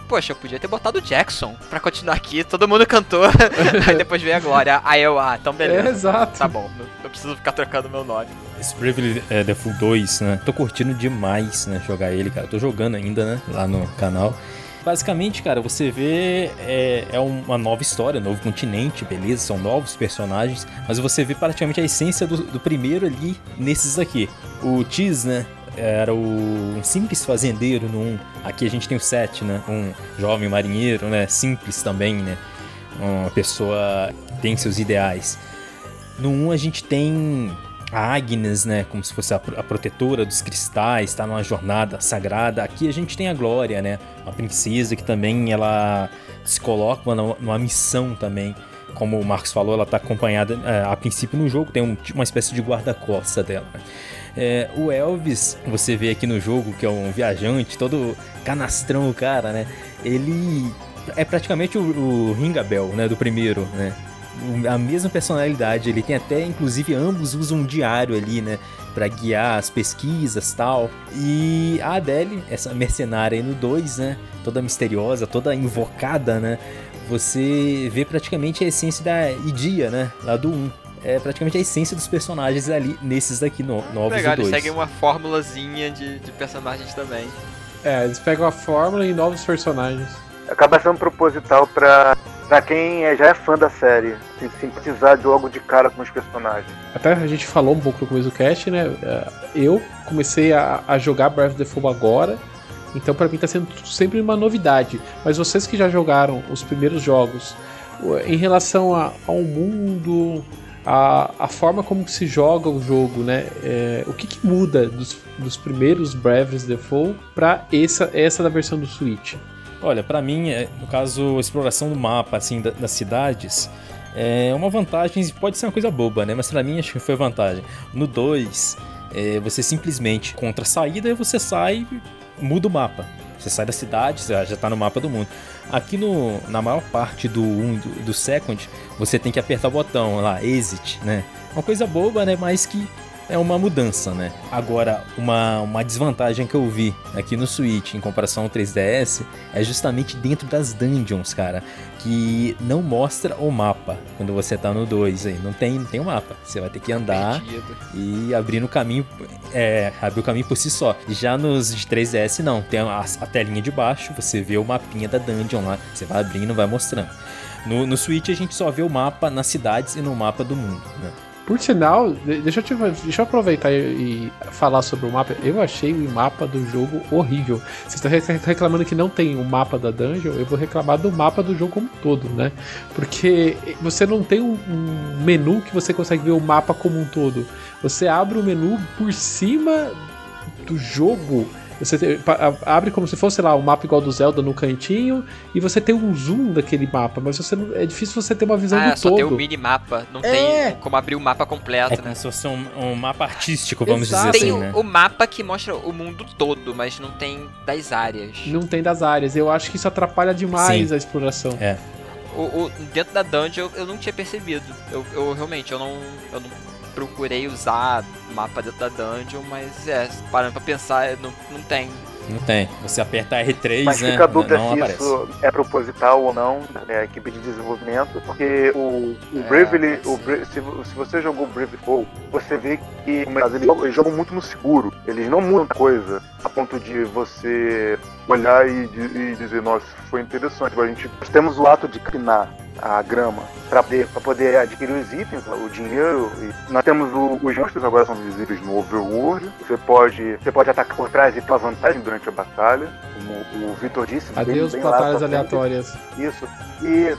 Speaker 4: poxa, eu podia ter botado o Jackson pra continuar aqui, todo mundo cantou. aí depois veio a Glória. Aí eu, ah, então beleza.
Speaker 3: É, exato.
Speaker 4: Tá bom, não, não, preciso ficar trocando meu nome.
Speaker 7: Esse Bravely é, Default 2, né? Tô curtindo demais, né? Jogar ele, cara. Tô jogando ainda, né? Lá no canal. Basicamente, cara, você vê é, é uma nova história, novo continente, beleza? São novos personagens, mas você vê praticamente a essência do, do primeiro ali nesses aqui. O Cheese, né? Era o, um simples fazendeiro no 1. Aqui a gente tem o 7, né? Um jovem marinheiro, né? Simples também, né? Uma pessoa tem seus ideais. No 1 a gente tem a Agnes, né, como se fosse a, a protetora dos cristais, está numa jornada sagrada. Aqui a gente tem a Glória, né, uma princesa que também ela se coloca numa, numa missão também. Como o Marcos falou, ela está acompanhada é, a princípio no jogo, tem um, uma espécie de guarda-costa dela. É, o Elvis, você vê aqui no jogo, que é um viajante, todo canastrão, o cara, né? Ele é praticamente o, o Ringabel, né, do primeiro, né? A mesma personalidade. Ele tem até, inclusive, ambos usam um diário ali, né? Pra guiar as pesquisas tal. E a Adele, essa mercenária aí no 2, né? Toda misteriosa, toda invocada, né? Você vê praticamente a essência da Idia, né? Lá do 1. Um. É praticamente a essência dos personagens ali, nesses daqui no, novos
Speaker 4: Legal,
Speaker 7: do 2.
Speaker 4: eles seguem uma fórmulazinha de, de personagens também.
Speaker 3: É, eles pegam a fórmula e novos personagens.
Speaker 6: Acaba sendo proposital pra Pra quem é, já é fã da série, se simpatizar de logo de cara com os personagens.
Speaker 3: Até a gente falou um pouco no começo do cast, né? É, eu comecei a, a jogar Breath of the Fogo agora, então para mim tá sendo sempre uma novidade. Mas vocês que já jogaram os primeiros jogos, em relação a, ao mundo, a, a forma como se joga o jogo, né? É, o que, que, muda dos, dos primeiros Breath of the Fogo para essa, essa da versão do Switch?
Speaker 7: Olha, para mim, é, no caso, exploração do mapa, assim, das cidades, é uma vantagem, pode ser uma coisa boba, né? Mas para mim acho que foi vantagem. No 2, é, você simplesmente contra a saída, você sai muda o mapa. Você sai da cidade, você já tá no mapa do mundo. Aqui no, na maior parte do 1 um, do, do Second, você tem que apertar o botão lá, exit, né? Uma coisa boba, né? Mas que é uma mudança, né? Agora, uma, uma desvantagem que eu vi aqui no Switch em comparação ao 3DS é justamente dentro das dungeons, cara, que não mostra o mapa quando você tá no 2 aí. Não tem, não tem o um mapa. Você vai ter que andar Perdido. e abrir o caminho, é, abrir o caminho por si só. Já nos de 3DS não, tem a, a telinha de baixo, você vê o mapinha da dungeon lá, você vai abrindo, vai mostrando. No, no Switch a gente só vê o mapa nas cidades e no mapa do mundo, né?
Speaker 3: Por sinal, deixa eu, te, deixa eu aproveitar e, e, falar sobre o mapa. Eu achei o mapa do jogo horrível. Você está reclamando que não tem o mapa da dungeon, eu vou reclamar do mapa do jogo como um todo, né? Porque você não tem um, um menu que você consegue ver o mapa como um todo. Você abre o menu por cima do jogo você abre como se fosse lá um mapa igual do Zelda no cantinho e você tem um zoom daquele mapa, mas você não, é difícil você ter uma visão
Speaker 4: ah,
Speaker 3: do
Speaker 4: só
Speaker 3: todo.
Speaker 4: tem o mini mapa, não é. tem como abrir o mapa completo,
Speaker 7: é
Speaker 4: né?
Speaker 7: como se fosse um, um mapa artístico, vamos
Speaker 3: Exato.
Speaker 7: dizer
Speaker 4: tem
Speaker 7: assim,
Speaker 4: o,
Speaker 7: né?
Speaker 4: o mapa que mostra o mundo todo, mas não tem das áreas.
Speaker 3: Não tem das áreas. Eu acho que isso atrapalha demais
Speaker 7: Sim.
Speaker 3: a exploração.
Speaker 7: É.
Speaker 4: O, o, dentro da dungeon eu, eu não tinha percebido. Eu, eu realmente eu não, eu não procurei usar mapa dentro da dungeon, mas é, parando pra pensar, não, não tem.
Speaker 7: Não tem. Você aperta R3,
Speaker 6: Mas
Speaker 7: né?
Speaker 6: fica a dúvida
Speaker 7: não
Speaker 6: se
Speaker 7: aparece.
Speaker 6: isso é proposital ou não, né, a equipe de desenvolvimento, porque o, o
Speaker 4: É,
Speaker 6: Bravely,
Speaker 4: pode
Speaker 6: o se, se você jogou o Brave Fall, você vê que caso, eles, jogam- eles jogam muito no seguro, eles não mudam coisa a ponto de você olhar e, e dizer, nossa, isso foi interessante, a gente nós temos o ato de crinar a grama para poder, pra poder adquirir os itens, o dinheiro. E nós temos o- os monstros agora são visíveis no Overworld. Você pode, você pode atacar por trás e ter vantagem durante a batalha, como o Vitor disse. bem-
Speaker 3: Adeus,
Speaker 6: bem lá
Speaker 3: batalhas aleatórias.
Speaker 6: Isso. E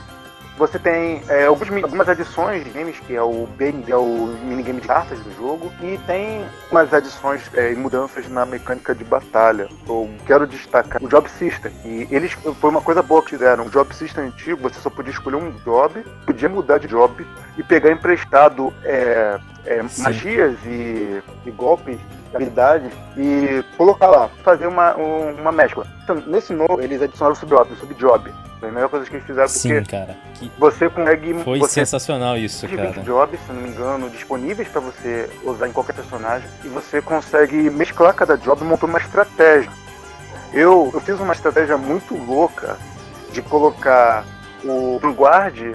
Speaker 6: você tem é, alguns algumas adições de games, que é o que é o minigame de cartas do jogo, e tem umas adições é, e mudanças na mecânica de batalha. Eu quero destacar o Job System. E eles foi uma coisa boa que fizeram. O Job System antigo, você só podia escolher um job, podia mudar de job e pegar emprestado é, é, magias e, e golpes habilidades e colocar lá, fazer uma, um- uma mescla. Então, nesse novo, eles adicionaram o subjob, o subjob. Foi a melhor coisa que eles fizeram, porque
Speaker 7: Sim, cara. Que
Speaker 6: você consegue.
Speaker 7: foi
Speaker 6: você
Speaker 7: sensacional isso,
Speaker 6: tem 20
Speaker 7: cara.
Speaker 6: jobs, se não me engano, disponíveis para você usar em qualquer personagem. E você consegue mesclar cada job e montar uma estratégia. Eu, eu fiz uma estratégia muito louca de colocar o Vanguard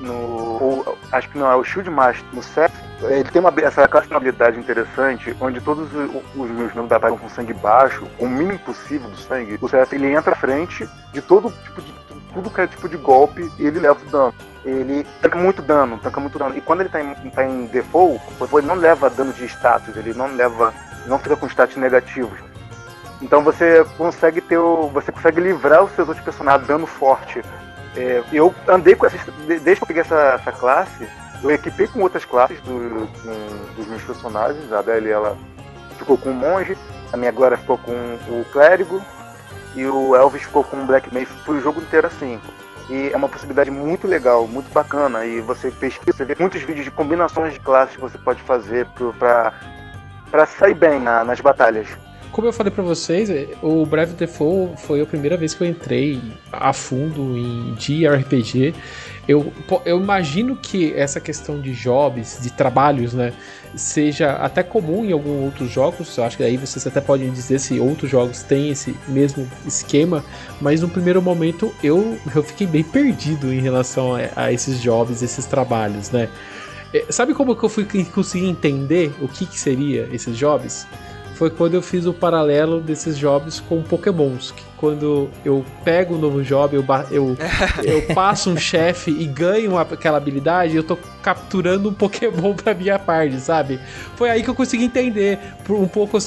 Speaker 6: no. Ou, acho que não, é o Shield Master no set. Ele tem uma, essa classe de habilidade interessante, onde todos os, meus membros da party com sangue baixo, o mínimo possível do sangue, o Seth ele entra à frente de todo tipo de. tudo que é tipo de golpe e ele leva o dano. Ele tanca muito dano, tanca muito dano. E quando ele tá em, tá em default, ele não leva dano de status, ele não leva. não fica com status negativos. Então você consegue ter o, você consegue livrar os seus outros personagens dano forte. É, eu andei com essa desde que eu peguei essa, essa classe, eu equipei com outras classes do, com, dos meus personagens. A Adele ela ficou com o monge, a minha Glória ficou com o clérigo e o Elvis ficou com o Black Mage. Foi o jogo inteiro assim. E é uma possibilidade muito legal, muito bacana. E você pesquisa, você vê muitos vídeos de combinações de classes que você pode fazer para sair bem na, nas batalhas.
Speaker 3: Como eu falei para vocês, é, o Brave Default foi a primeira vez que eu entrei a fundo em JRPG. Eu, eu imagino que essa questão de jobs, de trabalhos, né, seja até comum em alguns outros jogos. Eu acho que aí vocês até podem dizer se outros jogos têm esse mesmo esquema, mas no primeiro momento eu, eu fiquei bem perdido em relação a, a esses jobs, esses trabalhos, né? É, sabe como que eu fui conseguir entender o que, que seria esses jobs? Foi quando eu fiz o paralelo desses jobs com Pokémons. Que quando eu pego um novo job, eu, eu, eu passo um chefe e ganho aquela habilidade, eu tô capturando um Pokémon pra minha parte, sabe? Foi aí que eu consegui entender um pouco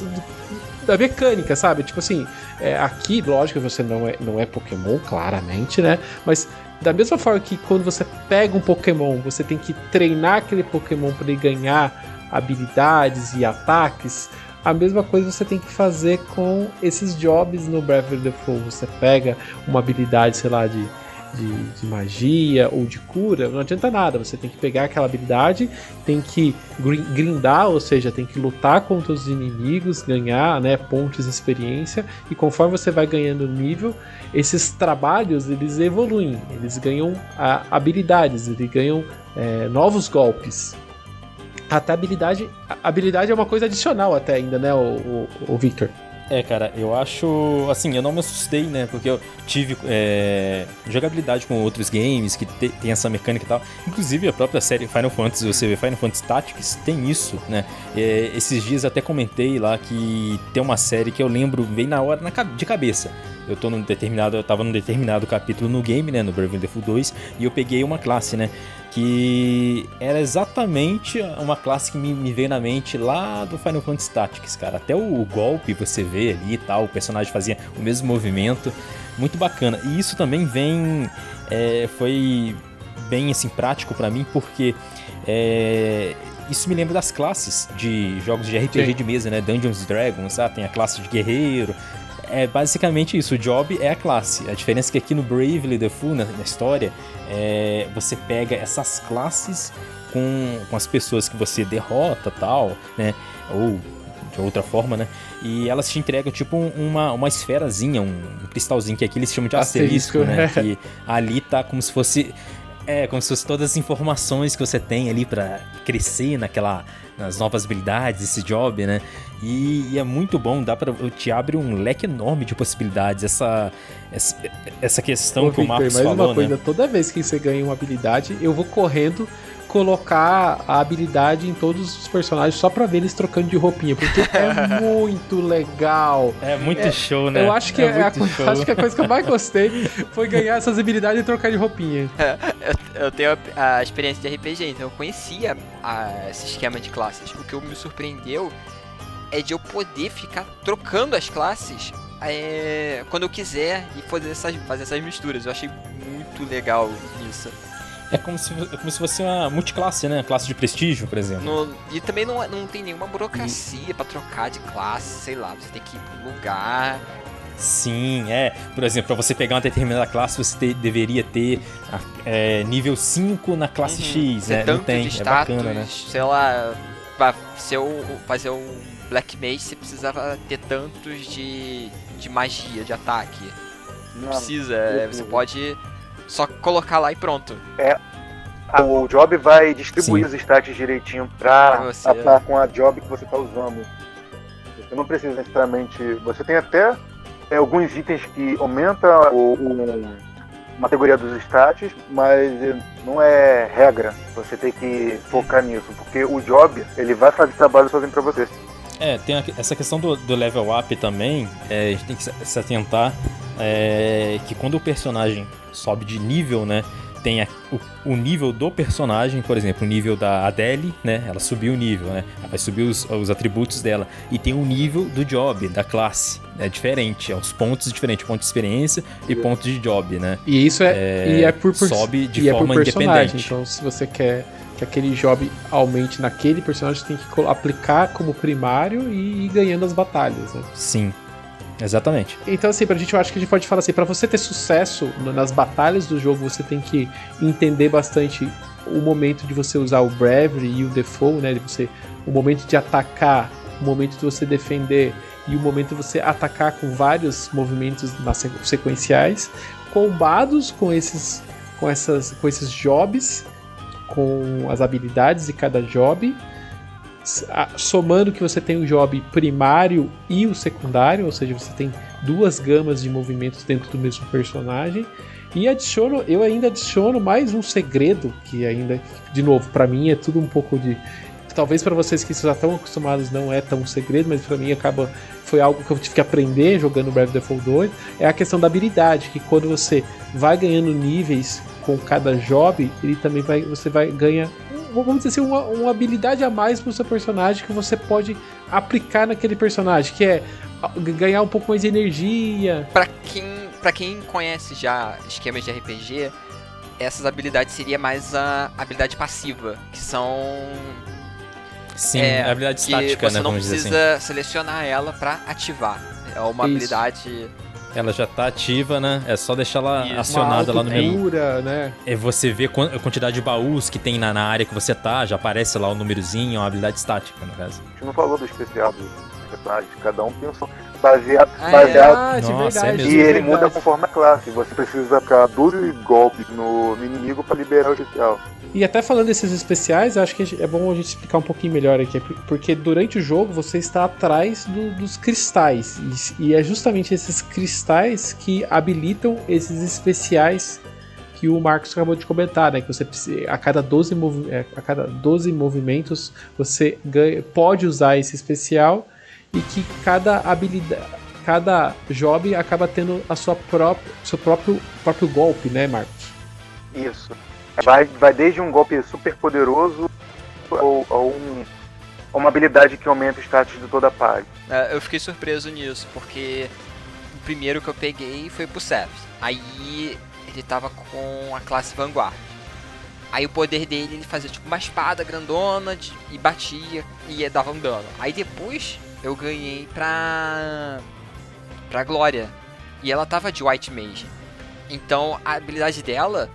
Speaker 3: da mecânica, sabe? Tipo assim, é, aqui, lógico você não é, não é Pokémon, claramente, né? Mas da mesma forma que quando você pega um Pokémon, você tem que treinar aquele Pokémon para ele ganhar habilidades e ataques, a mesma coisa você tem que fazer com esses jobs no Breath of the Fall. Você pega uma habilidade, sei lá, de, de, de, magia ou de cura, não adianta nada. Você tem que pegar aquela habilidade, tem que grindar, ou seja, tem que lutar contra os inimigos, ganhar né, pontos de experiência. E conforme você vai ganhando nível, esses trabalhos eles evoluem, eles ganham a, habilidades, eles ganham é, novos golpes. Até habilidade. habilidade é uma coisa adicional até ainda, né, o, o, o Victor?
Speaker 7: É, cara, eu acho. Assim, eu não me assustei, né? Porque eu tive é, jogabilidade com outros games que te, tem essa mecânica e tal. Inclusive a própria série Final Fantasy, você vê Final Fantasy Tactics, tem isso, né? É, esses dias até comentei lá que tem uma série que eu lembro bem na hora, na, de cabeça. Eu tô num determinado. Eu tava num determinado capítulo no game, né? No Bravely Default 2, e eu peguei uma classe, né? que era exatamente uma classe que me, me, veio na mente lá do Final Fantasy Tactics, cara. Até o, golpe você vê ali e tal, o personagem fazia o mesmo movimento, muito bacana. E isso também vem, é, foi bem assim prático para mim porque é, isso me lembra das classes de jogos de RPG Sim. de mesa, né? Dungeons Dragons, ah, tem a classe de guerreiro, é basicamente isso. O job é a classe. A diferença é que aqui no Bravely Default, na, na história, é, você pega essas classes com, com as pessoas que você derrota tal, né? Ou de outra forma, né? E elas te entregam tipo uma, uma esferazinha, um, um cristalzinho que aqui eles chamam de asterisco, asterisco né? que ali tá como se fosse é, como se fosse todas as informações que você tem ali para crescer naquela nas novas habilidades, esse job, né? E, e, é muito bom, dá para te abre um leque enorme de possibilidades. Essa essa, essa questão Ô, que Victor, o Marcos mais falou, uma coisa,
Speaker 3: né? toda vez que você ganha uma habilidade, eu vou correndo colocar a habilidade em todos os personagens só pra ver eles trocando de roupinha, porque é muito legal.
Speaker 7: É muito é, show, né?
Speaker 3: Eu acho que, é, é a, acho que a coisa que eu mais gostei foi ganhar essas habilidades e trocar de roupinha.
Speaker 4: eu, eu, tenho a, a, experiência de RPG, então eu conhecia a, esse esquema de classes. O que me surpreendeu é de eu poder ficar trocando as classes é, quando eu quiser e fazer essas, fazer essas misturas. Eu achei muito legal isso.
Speaker 7: É como se, é como se fosse uma multiclasse, né? Classe de prestígio, por exemplo.
Speaker 4: No, e também não, não tem nenhuma burocracia e... para trocar de classe, sei lá. Você tem que ir pro lugar.
Speaker 7: Sim, é. Por exemplo, para você pegar uma determinada classe, você te, deveria ter é, nível 5 na classe uhum. X, né? Não tem,
Speaker 4: status,
Speaker 7: é bacana, né?
Speaker 4: Sei lá, pra ser o, fazer um Black Mage, você precisava ter tantos de, de magia, de ataque. Não, não precisa, é, você pode só colocar lá e pronto.
Speaker 6: É. O job vai distribuir Sim. os stats direitinho pra, pra, com a job que você tá usando. Você não precisa necessariamente. Você tem até é, alguns itens que aumenta o, o, uma categoria dos stats, mas não é regra. Você tem que focar nisso, porque o job ele vai fazer trabalho sozinho para você.
Speaker 7: É, tem a- essa questão do, do level up também, é, a gente tem que se atentar é, que quando o personagem sobe de nível, né, tem a- o, o nível do personagem, por exemplo, o nível da Adele, né, ela subiu o nível, né, ela vai subir os, os atributos dela, e tem o nível do job, da classe, é diferente, é os pontos diferentes, ponto de experiência e ponto de job, né.
Speaker 3: E isso é,
Speaker 7: É,
Speaker 3: e é por
Speaker 7: sobe de
Speaker 3: e é por
Speaker 7: forma
Speaker 3: personagem.
Speaker 7: independente.
Speaker 3: Então, se você quer que aquele job aumente naquele personagem, você tem que aplicar como primário e ir ganhando as batalhas, né?
Speaker 7: Sim, exatamente.
Speaker 3: Então, assim, pra gente, eu acho que a gente pode falar assim, pra você ter sucesso nas batalhas do jogo, você tem que entender bastante o momento de você usar o Bravery e o Default, né? De você, o momento de atacar, o momento de você defender e o momento de você atacar com vários movimentos sequenciais, combados com esses, com essas, com esses jobs, com as habilidades de cada job, somando que você tem o job primário e o secundário, ou seja, você tem duas gamas de movimentos dentro do mesmo personagem. E adiciono, eu ainda adiciono mais um segredo que ainda, de novo, pra mim é tudo um pouco de talvez pra vocês que já estão acostumados não é tão segredo, mas pra mim acaba foi algo que eu tive que aprender jogando Brave Default 2, é a questão da habilidade, que quando você vai ganhando níveis com cada job, ele também vai você vai ganhar vamos dizer assim, uma, uma habilidade a mais pro seu personagem que você pode aplicar naquele personagem, que é ganhar um pouco mais de energia.
Speaker 4: Pra quem, pra quem conhece já esquemas de RPG, essas habilidades seria mais a habilidade passiva, que são
Speaker 7: Sim,
Speaker 4: É,
Speaker 7: habilidade
Speaker 4: que
Speaker 7: estática,
Speaker 4: você
Speaker 7: né,
Speaker 4: não
Speaker 7: vamos dizer assim.
Speaker 4: precisa selecionar ela pra ativar. É uma
Speaker 3: Isso.
Speaker 4: habilidade
Speaker 7: Ela já tá ativa, né? É só deixar ela
Speaker 4: Isso.
Speaker 7: acionada
Speaker 3: uma
Speaker 7: lá no menu.
Speaker 3: né?
Speaker 7: É você vê quan- a quantidade de baús que tem na, na área que você tá, já aparece lá o númerozinho, é uma habilidade estática, no caso.
Speaker 6: A gente não falou do especial dos personagens, cada um tem o seu baseado,
Speaker 4: Ah, é?
Speaker 6: baseado
Speaker 3: Ah, de
Speaker 7: Nossa, é
Speaker 3: verdade.
Speaker 7: mesmo.
Speaker 6: E
Speaker 3: de
Speaker 6: ele
Speaker 3: verdade.
Speaker 6: muda conforme a classe. Você precisa ficar 12 golpes no, no inimigo para liberar o especial.
Speaker 3: E até falando desses especiais, acho que é bom a gente explicar um pouquinho melhor aqui, porque durante o jogo você está atrás do- dos cristais, e, é justamente esses cristais que habilitam esses especiais que o Marcos acabou de comentar, né? Que você a cada 12, movi- é, a cada 12 movimentos você ganha, pode usar esse especial e que cada habilidade, cada job acaba tendo a sua própria, seu próprio, próprio golpe, né, Marcos?
Speaker 6: Isso. Vai, vai desde um golpe super poderoso ou, ou um- uma habilidade que aumenta o status de toda a party.
Speaker 4: É, eu fiquei surpreso nisso, porque o primeiro que eu peguei foi pro Seth. Aí ele tava com a classe Vanguard. Aí o poder dele, ele fazia tipo uma espada grandona de- e batia e dava um dano. Aí depois eu ganhei pra. pra Glória. E ela tava de White Mage. Então a habilidade dela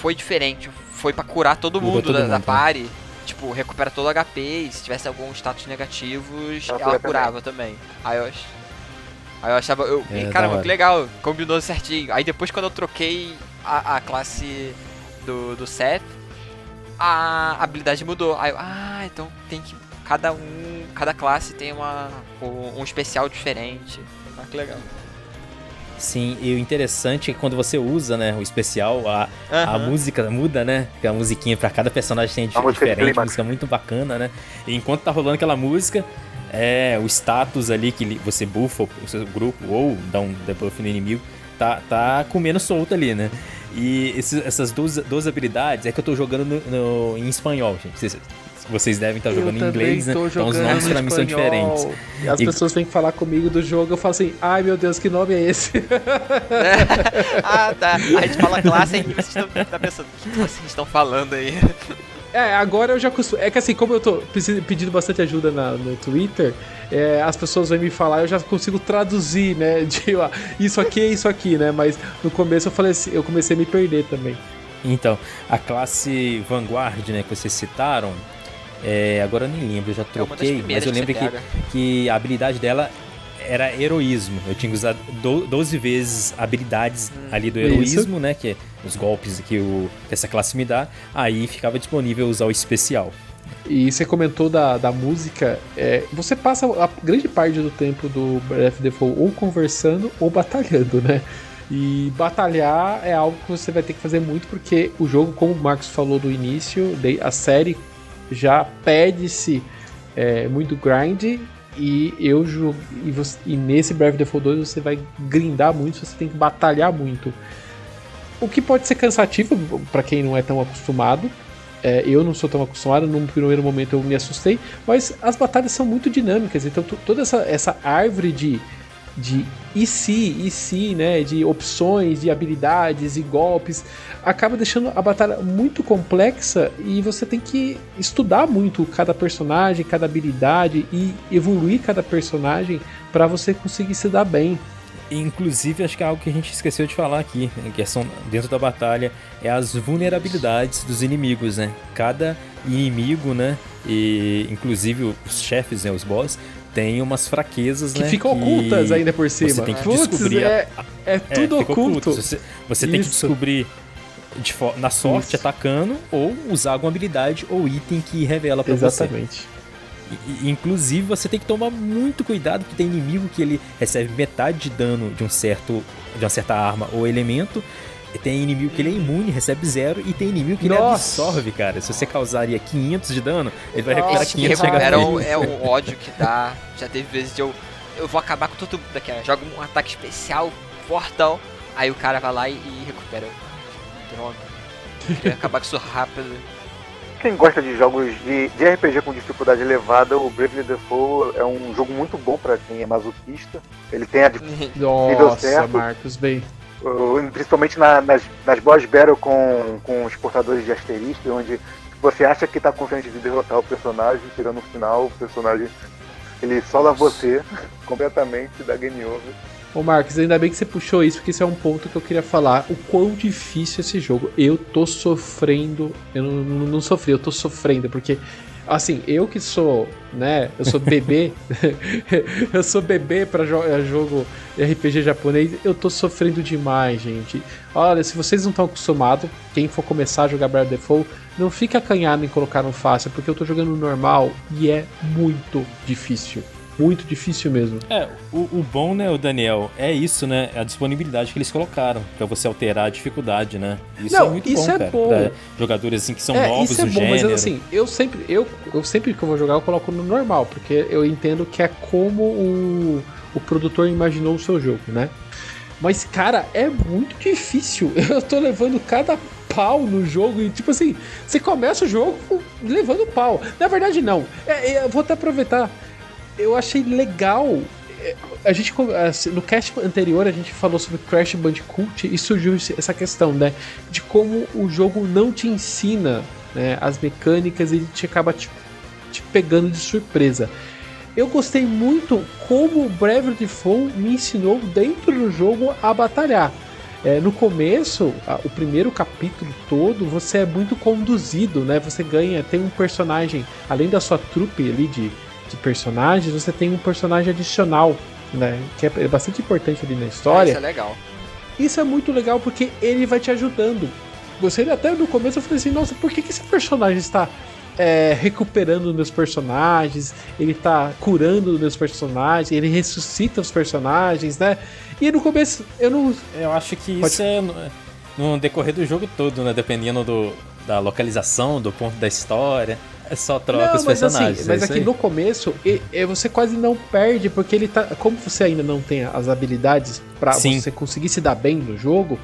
Speaker 4: foi diferente. Foi pra curar todo mundo
Speaker 7: todo
Speaker 4: da,
Speaker 7: mundo,
Speaker 4: da
Speaker 7: né?
Speaker 4: party. Tipo, recupera todo o HP e se tivesse alguns status negativos,
Speaker 6: Ela
Speaker 4: ela,
Speaker 6: cura
Speaker 4: curava também. Aí eu. Aí eu achava. Eu...
Speaker 7: É,
Speaker 4: caramba, que legal, combinou certinho. Aí depois quando eu troquei a, a classe do, do Seth, a habilidade mudou. Aí eu, ah, então tem que. Cada um. Cada classe tem uma. um um especial diferente. Ah, que legal.
Speaker 7: Sim, e o interessante é que quando você usa, né, o especial, a, a
Speaker 4: Aham.
Speaker 7: música muda, né? Que a musiquinha pra cada personagem tem
Speaker 6: A música
Speaker 7: diferente, música muito bacana, né? E enquanto tá rolando aquela música, é o status ali que você buffa o seu grupo ou dá um debuff no inimigo, tá, tá comendo solto ali, né? E esses- essas duas, duas habilidades é que eu tô jogando no, no- em espanhol, gente. Vocês, vocês devem estar jogando em inglês, né? Então os nomes pra mim são diferentes.
Speaker 3: E as
Speaker 7: E-
Speaker 3: pessoas vêm falar comigo do jogo, eu falo assim, ai meu Deus, que nome é esse?
Speaker 4: ah, tá. A gente fala classe e vocês estão tá pensando, o que vocês estão falando aí?
Speaker 3: É, agora eu já costumo. É que assim, como eu tô pedindo bastante ajuda na- no Twitter, é, as pessoas vêm me falar, eu já consigo traduzir, né? De ó, isso aqui é isso aqui, né? Mas no começo eu falei assim, eu comecei a me perder também.
Speaker 7: Então, a classe Vanguard, né, que vocês citaram, é, agora eu nem lembro, eu já
Speaker 4: É
Speaker 7: troquei, mas
Speaker 4: primeiras
Speaker 7: eu
Speaker 4: que
Speaker 7: lembro que, que a habilidade dela era heroísmo. Eu tinha que usar do- 12 vezes habilidades
Speaker 4: Hum.
Speaker 7: ali do
Speaker 3: Isso.
Speaker 7: heroísmo, né, que é os golpes que, o, que essa classe me dá, aí ficava disponível usar o especial.
Speaker 3: E você comentou da, da música, é, você passa a grande parte do tempo do Breath of the Fall ou conversando ou batalhando, né? E batalhar é algo que você vai ter que fazer muito, porque o jogo, como o Marcos falou do início, a série já pede-se é, muito grind. E eu e, você, e nesse Brave Default 2 você vai grindar muito, você tem que batalhar muito. O que pode ser cansativo para quem não é tão acostumado. É, eu não sou tão acostumado, num primeiro momento eu me assustei, mas as batalhas são muito dinâmicas, então toda essa, essa árvore de, de e se, e se, né, de opções, de habilidades e golpes, acaba deixando a batalha muito complexa e você tem que estudar muito cada personagem, cada habilidade e evoluir cada personagem para você conseguir se dar bem.
Speaker 7: Inclusive, acho que é algo que a gente esqueceu de falar aqui, em questão dentro da batalha, é as vulnerabilidades dos inimigos, né? Cada inimigo, né? E inclusive os chefes, né? Os boss, tem umas fraquezas,
Speaker 3: que
Speaker 7: né?
Speaker 3: Ficam que ocultas ainda por cima.
Speaker 7: Você tem que
Speaker 3: Puts,
Speaker 7: descobrir.
Speaker 3: É, é tudo é, oculto.
Speaker 7: Você, você tem que descobrir de, na sorte, Isso. atacando, ou usar alguma habilidade ou item que revela pra
Speaker 3: Exatamente. você. Exatamente.
Speaker 7: Inclusive, você tem que tomar muito cuidado que tem inimigo que ele recebe metade de dano de um certo de uma certa arma ou elemento. Tem inimigo que ele é imune, recebe zero, e tem inimigo que Nossa. ele absorve, cara. Se você causaria 500 de dano, ele vai recuperar Nossa, 500 de
Speaker 4: HP. É o ódio que dá. Já teve vezes de eu. Eu vou acabar com todo mundo daqui. Joga um ataque especial, fortão. Aí o cara vai lá e, e recupera. Droga. Queria acabar com isso rápido
Speaker 6: quem gosta de jogos de, de RPG com dificuldade elevada, o Bravely Default é um jogo muito bom para quem é masoquista. Ele tem a
Speaker 3: Nossa, certo. Marcos, bem.
Speaker 6: Principalmente na, nas, nas boss battle com, com os portadores de asterisco, onde você acha que está confiante de derrotar o personagem, tirando no final o personagem ele sola você completamente da game over.
Speaker 3: Ô Marcos, ainda bem que você puxou isso, porque isso é um ponto que eu queria falar. O quão difícil é esse jogo. Eu tô sofrendo. Eu não, não, não sofri, eu tô sofrendo, porque. Assim, eu que sou, né? Eu sou bebê. eu sou bebê para jo é, jogo RPG japonês. Eu tô sofrendo demais, gente. Olha, se vocês não estão acostumados, quem for começar a jogar Brave Default, não fique acanhado em colocar no fácil, porque eu tô jogando normal e é muito difícil muito difícil mesmo.
Speaker 7: É, o, o bom, né, o Daniel, é isso, né? É a disponibilidade que eles colocaram para você alterar a dificuldade, né? Isso Não, é muito isso bom, é cara. Bom. Pra jogadores assim que são é, novos isso é no bom, gênero. Mas
Speaker 3: assim, eu sempre, eu, eu sempre que eu vou jogar, eu coloco no normal, porque eu entendo que é como o, o produtor imaginou o seu jogo, né? Mas, cara, é muito difícil. Eu tô levando cada pau no jogo e, tipo assim, você começa o jogo levando pau. Na verdade, não. É, é, eu vou até aproveitar eu achei legal. É, a gente assim, no cast anterior a gente falou sobre Crash Bandicoot e surgiu essa questão, né, de como o jogo não te ensina né, as mecânicas e te acaba te, te pegando de surpresa. Eu gostei muito como o Bravely Default me ensinou dentro do jogo a batalhar. É, no começo, a, o primeiro capítulo todo, você é muito conduzido, né? Você ganha, tem um personagem, além da sua trupe ali de de personagens, você tem um personagem adicional, né? Que é bastante importante ali na história.
Speaker 4: isso é legal.
Speaker 3: Isso é muito legal porque ele vai te ajudando. Você até no começo eu falei assim, nossa, por que, que esse personagem está é, recuperando meus personagens, ele está curando meus personagens, ele ressuscita os personagens, né? E no começo eu não.
Speaker 7: Eu acho que Pode... isso é no, no decorrer do jogo todo, né? Dependendo do, da localização, do ponto da história. É só troca não, os mas assim, personagens.
Speaker 3: Assim, mas é aqui no começo, e, e você quase não perde, porque ele tá. Como você ainda não tem as habilidades para você conseguir se dar bem no jogo,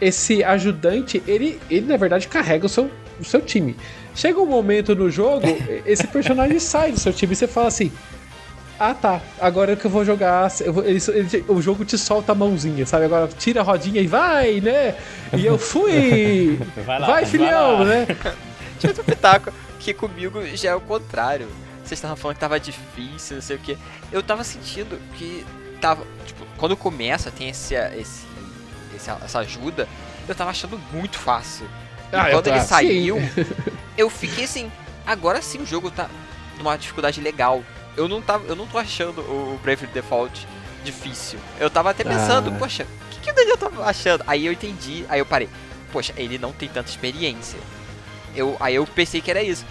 Speaker 3: esse ajudante, ele, ele na verdade carrega o seu, o seu time. Chega um momento no jogo, esse personagem sai do seu time e você fala assim. Ah tá, agora que eu vou jogar. Eu vou, ele, ele, o jogo te solta a mãozinha, sabe? Agora tira a rodinha e vai, né? E eu fui! vai, lá, vai filhão, vai né?
Speaker 4: Tinha um pitaco que comigo já é o contrário. Vocês estavam falando que tava difícil, não sei o que. Eu tava sentindo que tava. Tipo, quando começa, tem esse, esse, esse essa ajuda, eu tava achando muito fácil. E ah, quando ele saiu, eu fiquei assim, agora sim o jogo tá numa dificuldade legal. Eu não, tava, eu não tô achando o Brave Default difícil. Eu tava até pensando, ah. poxa, o que, que o Daniel tava achando? Aí eu entendi, aí eu parei. Poxa, ele não tem tanta experiência. Eu, aí eu pensei que era isso.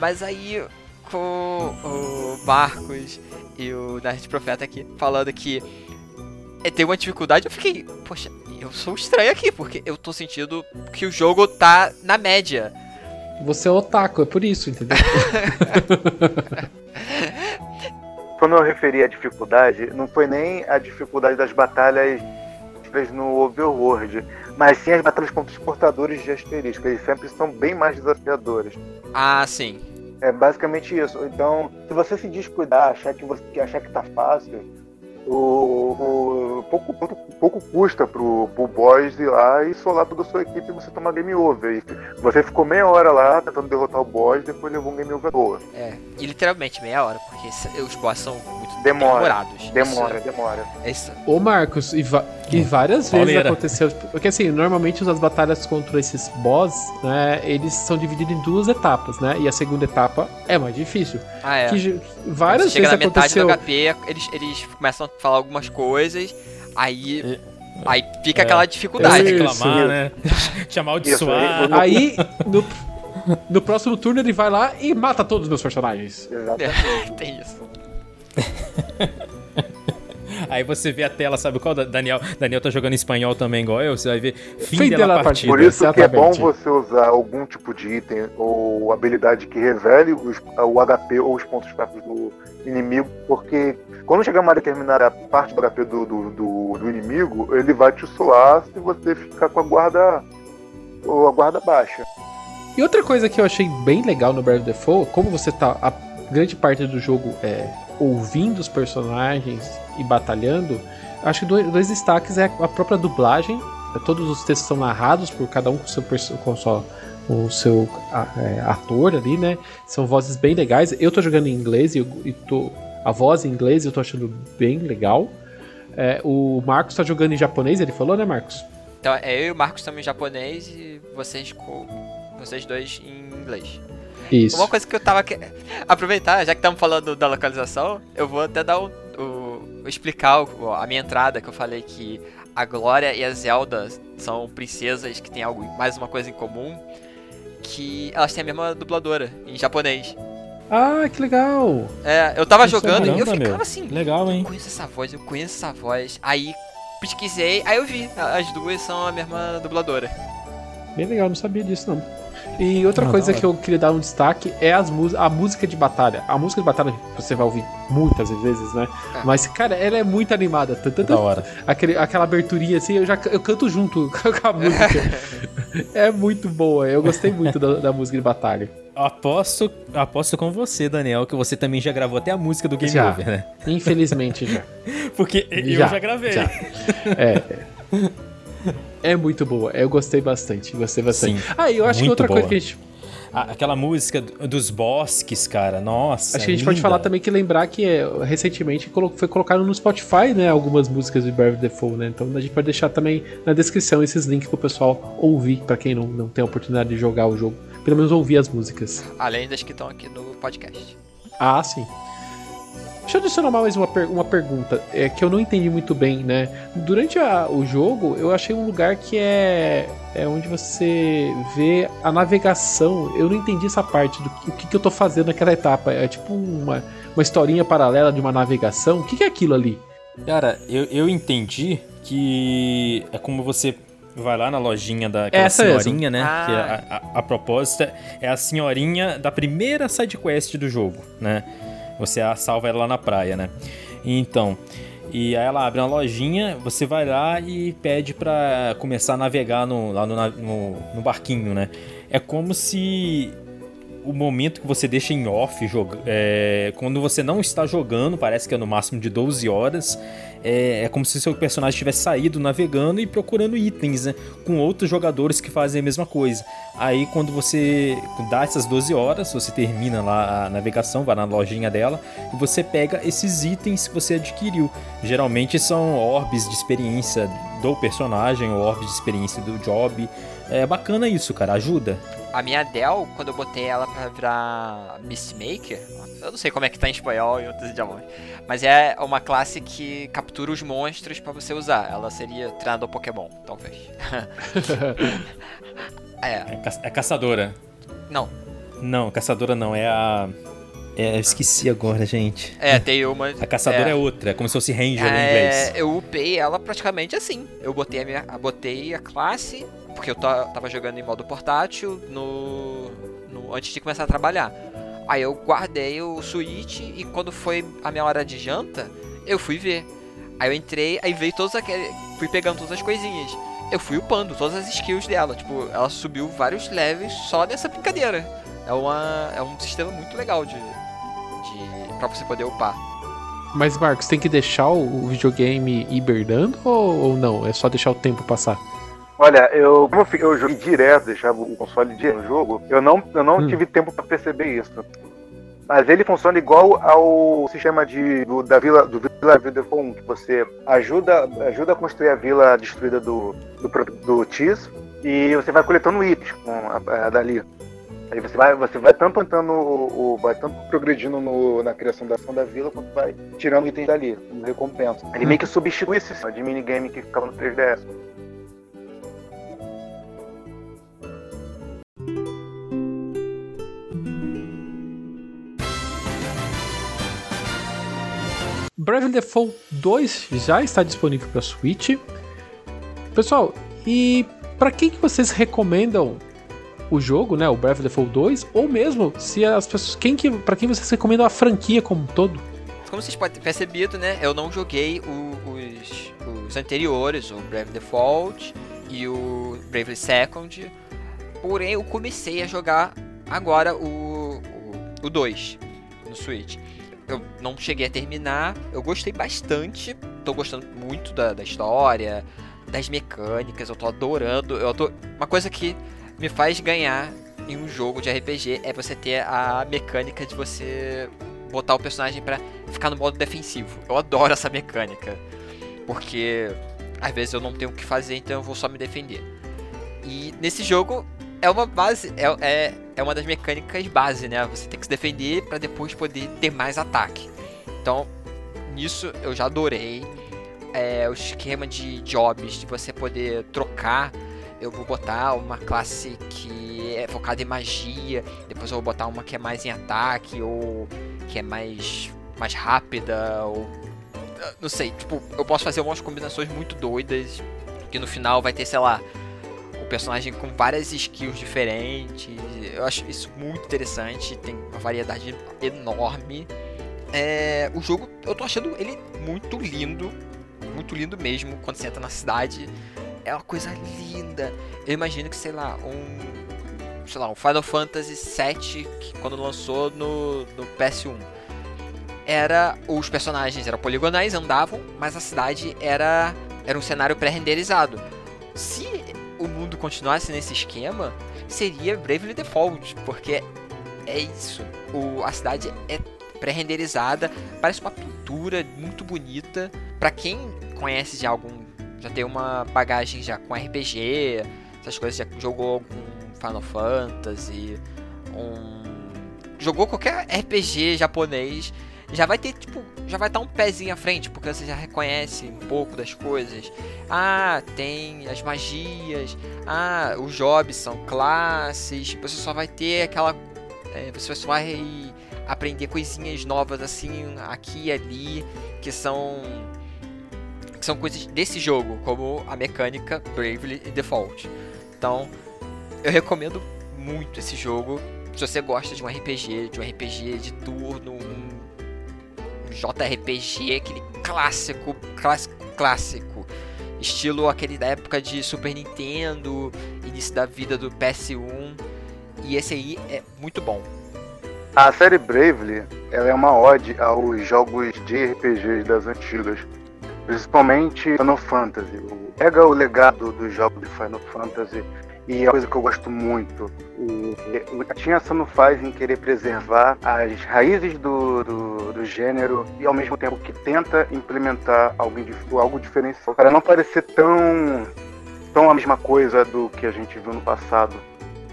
Speaker 4: Mas aí com o Marcos e o Nerd Profeta aqui falando que é, tem uma dificuldade, eu fiquei, poxa, eu sou estranho aqui, porque eu tô sentindo que o jogo tá na média.
Speaker 3: Você é otaku, é por isso, entendeu?
Speaker 6: Quando eu referi à dificuldade, não foi nem a dificuldade das batalhas no Overworld, mas sim as batalhas contra os portadores de asterisco. Eles sempre são bem mais desafiadores.
Speaker 4: Ah, sim.
Speaker 6: É basicamente isso. Então, se você se descuidar, achar que você achar que tá fácil, o, o pouco, pouco, pouco custa pro, pro boss ir lá e solar toda a sua equipe e você tomar game over. E você ficou meia hora lá tentando derrotar o boss e depois levou um game over boa.
Speaker 4: É, e literalmente meia hora, porque os boss são muito
Speaker 6: Demora.
Speaker 4: demorados.
Speaker 6: Demora,
Speaker 4: Isso-
Speaker 6: demora.
Speaker 4: isso-
Speaker 3: Ô Marcos, e, e várias vezes aconteceu. Porque assim, normalmente as batalhas contra esses boss, né, eles são divididos em duas etapas, né? E a segunda etapa é mais difícil.
Speaker 4: Ah, é.
Speaker 3: Que várias
Speaker 4: você chega
Speaker 3: vezes
Speaker 4: na metade
Speaker 3: aconteceu.
Speaker 4: do HP, eles, eles começam a falar algumas coisas, aí,
Speaker 7: E-
Speaker 4: aí fica
Speaker 7: É.
Speaker 4: aquela dificuldade.
Speaker 7: Reclamar,
Speaker 6: isso.
Speaker 7: né? Te amaldiçoar.
Speaker 6: aí,
Speaker 3: Aí, no, no próximo turno, ele vai lá e mata todos os meus personagens.
Speaker 6: Exatamente.
Speaker 4: Tem isso.
Speaker 7: Aí você vê a tela, sabe qual? Da- Daniel, Daniel tá jogando em espanhol também, igual eu. Você vai ver fim,
Speaker 3: Fim
Speaker 7: dela
Speaker 3: dela
Speaker 7: partida.
Speaker 6: Por isso que é bom
Speaker 3: Exatamente.
Speaker 6: você usar algum tipo de item ou habilidade que revele os- o HP ou os pontos fracos do inimigo, porque quando chegar uma determinada parte do HP do, do, do- do inimigo, ele vai te solar se você ficar com a guarda ou a guarda baixa.
Speaker 3: E outra coisa que eu achei bem legal no Breath of the Fall, como você tá a grande parte do jogo é ouvindo os personagens e batalhando, acho que dois, destaques é a própria dublagem. é, Todos os textos são narrados por cada um com seu com sua- com o seu é, ator ali, né? São vozes bem legais. Eu tô jogando em inglês e, eu- e tô a voz em inglês eu tô achando bem legal. É, o Marcos tá jogando em japonês, ele falou, né, Marcos?
Speaker 4: Então é eu e o Marcos estamos em japonês e vocês com vocês dois em inglês.
Speaker 3: Isso.
Speaker 4: Uma coisa que eu tava que... aproveitar, já que estamos falando da localização, eu vou até dar o, o- explicar o- a minha entrada que eu falei que a Glória e a Zelda são princesas que têm algo mais uma coisa em comum, que elas têm a mesma dubladora em japonês.
Speaker 3: Ah, que legal!
Speaker 4: É, eu tava
Speaker 7: Isso é
Speaker 4: jogando e eu ficava
Speaker 7: meu.
Speaker 4: assim,
Speaker 7: Legal,
Speaker 4: eu
Speaker 7: hein?
Speaker 4: conheço essa voz, eu conheço essa voz. Aí pesquisei, aí eu vi, as duas são a mesma dubladora.
Speaker 3: Bem legal, não sabia disso não. E outra
Speaker 7: Ah,
Speaker 3: coisa que eu queria dar um destaque é as a música de batalha. A música de batalha você vai ouvir muitas vezes, né?
Speaker 4: É.
Speaker 3: Mas, cara, ela é muito animada. Tan, tan, tan.
Speaker 7: Da hora.
Speaker 3: Aquele, aquela aberturinha assim, eu já eu canto junto com a música. é muito boa, eu gostei muito da, da música de batalha.
Speaker 7: Aposto, aposto com você, Daniel, que você também já gravou até a música do Game
Speaker 3: Já.
Speaker 7: Over, né?
Speaker 3: Infelizmente já.
Speaker 7: Porque eu
Speaker 3: Já,
Speaker 7: já gravei.
Speaker 3: já. É. É muito boa, eu gostei bastante, gostei bastante.
Speaker 7: Sim,
Speaker 3: Ah, e eu acho que outra coisa
Speaker 7: boa.
Speaker 3: que a gente
Speaker 7: A- aquela música do- dos bosques, cara. Nossa.
Speaker 3: Acho que a gente pode
Speaker 7: linda.
Speaker 3: falar também que lembrar que é, recentemente foi colocado no Spotify, né, algumas músicas de the Fall, né? Então a gente pode deixar também na descrição esses links pro pessoal ouvir, pra quem não, não tem a oportunidade de jogar o jogo. Pelo menos ouvir as músicas.
Speaker 4: Além das que estão aqui no podcast.
Speaker 3: Ah, sim. Deixa eu adicionar mais uma, per- uma pergunta é, que eu não entendi muito bem, né? Durante a- o jogo, eu achei um lugar que é, é onde você vê a navegação. Eu não entendi essa parte do que, o que, que eu tô fazendo naquela etapa. É tipo uma, uma historinha paralela de uma navegação. O que, que é aquilo ali?
Speaker 7: Cara, eu, eu entendi que é como você vai lá na lojinha daquela
Speaker 3: Essa mesmo.
Speaker 7: senhorinha, né?
Speaker 4: Ah.
Speaker 7: Que a, a, a proposta é a senhorinha da primeira sidequest do jogo, né? Você salva ela lá na praia, né? Então, e aí ela abre uma lojinha, você vai lá e pede pra começar a navegar no, lá no, no, no barquinho, né? É como se o momento que você deixa em off, joga, é, quando você não está jogando, parece que é no máximo de 12 horas, é, é como se seu personagem tivesse saído navegando e procurando itens, né? Com outros jogadores que fazem a mesma coisa. Aí quando você dá essas 12 horas, você termina lá a navegação, vai na lojinha dela e você pega esses itens que você adquiriu. Geralmente são orbes de experiência do personagem, ou orbes de experiência do job. É bacana isso, cara, ajuda.
Speaker 4: A minha Dell, quando eu botei ela pra virar Mistmaker, eu não sei como é que tá em espanhol e outros idiomas, mas é uma classe que captura os monstros pra você usar. Ela seria treinador Pokémon, talvez. é,
Speaker 7: É, ca- é caçadora.
Speaker 4: não.
Speaker 7: Não, caçadora não, é a. É, eu esqueci agora, gente.
Speaker 4: É, tem uma.
Speaker 7: A caçadora é, outra, é como se fosse Ranger em
Speaker 4: É,
Speaker 7: inglês.
Speaker 4: eu upei ela praticamente assim. Eu botei a minha, botei a classe, porque eu ta- tava jogando em modo portátil no, no- antes de começar a trabalhar. Aí eu guardei o Switch e quando foi a minha hora de janta, eu fui ver. Aí eu entrei, aí veio todos aqueles, fui pegando todas as coisinhas. Eu fui upando todas as skills dela, tipo, ela subiu vários levels só nessa brincadeira. É uma é um sistema muito legal de para você poder upar.
Speaker 3: Mas, Marcos, tem que deixar o videogame hibernando ou, ou não? É só deixar o tempo passar?
Speaker 6: Olha, eu, como eu, eu joguei direto, deixava o console direto no jogo, eu não, eu não
Speaker 3: Hum.
Speaker 6: tive tempo pra perceber isso. Mas ele funciona igual ao sistema de, do, da vila do Vila Beautiful 1, que você ajuda, ajuda a construir a vila destruída do, do, do Tis e você vai coletando itens com a, a dali. Aí você vai, você vai tanto o, o- vai tanto progredindo no- na criação da da vila, quanto vai tirando itens dali, como recompensa. Ele meio que substitui esse sistema de minigame que ficava no 3DS.
Speaker 3: Bravely Default 2 já está disponível para Switch. Pessoal, e para quem que vocês recomendam o jogo, né, o Bravely Default 2, ou mesmo se as pessoas, quem que, para quem vocês recomendam a franquia como um todo?
Speaker 4: Como vocês podem ter percebido, né? Eu não joguei os, os anteriores, o Brave Default e o Bravely Second. Porém, eu comecei a jogar agora o 2 o, 2 no Switch. Eu não cheguei a terminar, eu gostei bastante, tô gostando muito da, da história, das mecânicas, eu tô adorando. Eu tô... Uma coisa que me faz ganhar em um jogo de RPG é você ter a mecânica de você botar o personagem pra ficar no modo defensivo. Eu adoro essa mecânica. Porque às vezes eu não tenho o que fazer, então eu vou só me defender. E nesse jogo é uma base, é, é, é uma das mecânicas base, né? Você tem que se defender pra depois poder ter mais ataque. Então, nisso eu já adorei. É, o esquema de jobs, de você poder trocar. Eu vou botar uma classe que é focada em magia, depois eu vou botar uma que é mais em ataque, ou que é mais, mais rápida, ou. ah, Não sei, tipo, eu posso fazer umas combinações muito doidas, que no final vai ter, sei lá, o personagem com várias skills diferentes. Eu acho isso muito interessante, tem uma variedade enorme. É, o jogo, eu tô achando ele muito lindo, muito lindo mesmo, quando você entra na cidade. É uma coisa linda. Eu imagino que, sei lá, um. Sei lá, um Final Fantasy VII, que quando lançou no, no PS1. Era. Os personagens eram poligonais, andavam, mas a cidade era. Era um cenário pré-renderizado. Se o mundo continuasse nesse esquema, seria Bravely Default, porque é isso. O, a cidade é pré-renderizada, parece uma pintura muito bonita. Pra quem conhece já algum, já tem uma bagagem já com RPG, essas coisas, já jogou algum Final Fantasy, um jogou qualquer RPG japonês, já vai ter tipo, já vai estar um pezinho à frente, porque você já reconhece um pouco das coisas. Ah, tem as magias. Ah, os jobs são classes. Você só vai ter aquela é, você só vai aprender coisinhas novas assim aqui e ali que são que são coisas desse jogo, como a mecânica Bravely Default. Então, eu recomendo muito esse jogo. Se você gosta de um RPG, de um RPG de turno, um, um JRPG, aquele clássico, clássico, clássico. Estilo aquele da época de Super Nintendo, início da vida do PS1. E esse aí é muito bom.
Speaker 6: A série Bravely ela é uma ode aos jogos de RPGs das antigas, principalmente Final Fantasy. O- Pega o legado dos jogos de Final Fantasy e é uma coisa que eu gosto muito. O, que a Tinha faz em querer preservar as raízes do, do, do gênero e ao mesmo tempo que tenta implementar algo, algo diferencial para não parecer tão, tão a mesma coisa do que a gente viu no passado.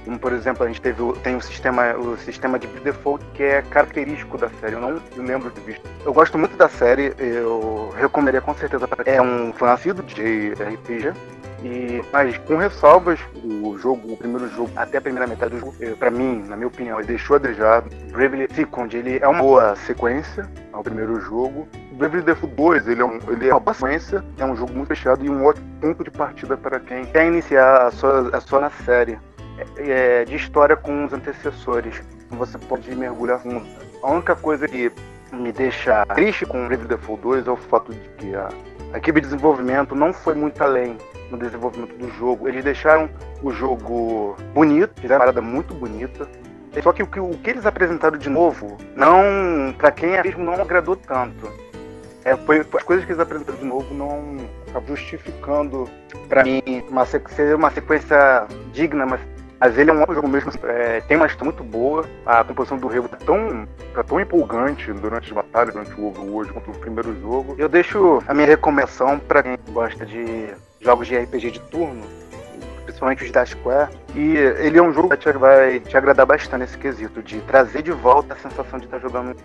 Speaker 6: Como, por exemplo, a gente teve tem o sistema, o sistema de default que é característico da série. Eu não lembro de visto. Eu gosto muito da série, eu recomendaria com certeza. pra- É um foi nascido de RPG E, mas com ressalvas, o jogo, o primeiro jogo, até a primeira metade do jogo, para mim, na minha opinião, ele deixou a desejar. Bravely Second, ele é uma boa sequência ao primeiro jogo. Bravely Default 2, ele é, um, ele é uma boa sequência, é um jogo muito fechado e um ótimo ponto de partida para quem quer iniciar a sua, a sua na série. É, é, de história com os antecessores. Você pode mergulhar fundo. A única coisa que me deixa triste com o Bravely Default 2 é o fato de que a, a equipe de desenvolvimento não foi muito além no desenvolvimento do jogo. Eles deixaram o jogo bonito, fizeram uma parada muito bonita. Só que o que, o que eles apresentaram de novo, não para quem é mesmo não agradou tanto. É, foi, as coisas que eles apresentaram de novo não justificando para mim uma, ser uma sequência digna, mas mas ele é um jogo mesmo, é, tem uma história muito boa, a composição do Revo tá tão, tá tão empolgante durante as batalhas, durante o Overworld, quanto o primeiro jogo. Eu deixo a minha recomendação para quem gosta de jogos de RPG de turno, principalmente os da Square. E ele é um jogo que vai te agradar bastante nesse quesito, de trazer de volta a sensação de estar jogando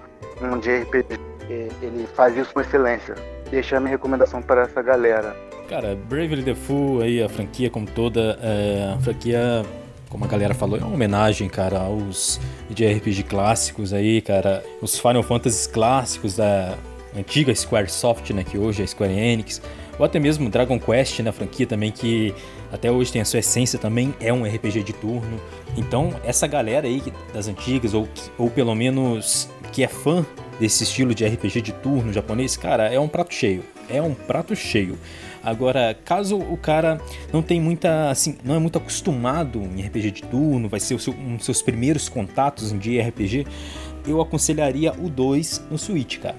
Speaker 6: um de RPG. Ele faz isso com excelência. Deixa a minha recomendação para essa galera.
Speaker 7: Cara, Bravely Default aí, a franquia como toda, é, a franquia, como a galera falou, é uma homenagem, cara, aos de RPG clássicos aí, cara, os Final Fantasy clássicos da antiga Squaresoft, né, que hoje é Square Enix ou até mesmo Dragon Quest na franquia também, que até hoje tem a sua essência também, é um RPG de turno. Então, essa galera aí das antigas, ou, ou pelo menos que é fã desse estilo de RPG de turno japonês, cara, é um prato cheio. É um prato cheio. Agora, caso o cara não tem muita, assim, não é muito acostumado em RPG de turno, vai ser seu, um dos seus primeiros contatos em RPG, eu aconselharia o 2 no Switch, cara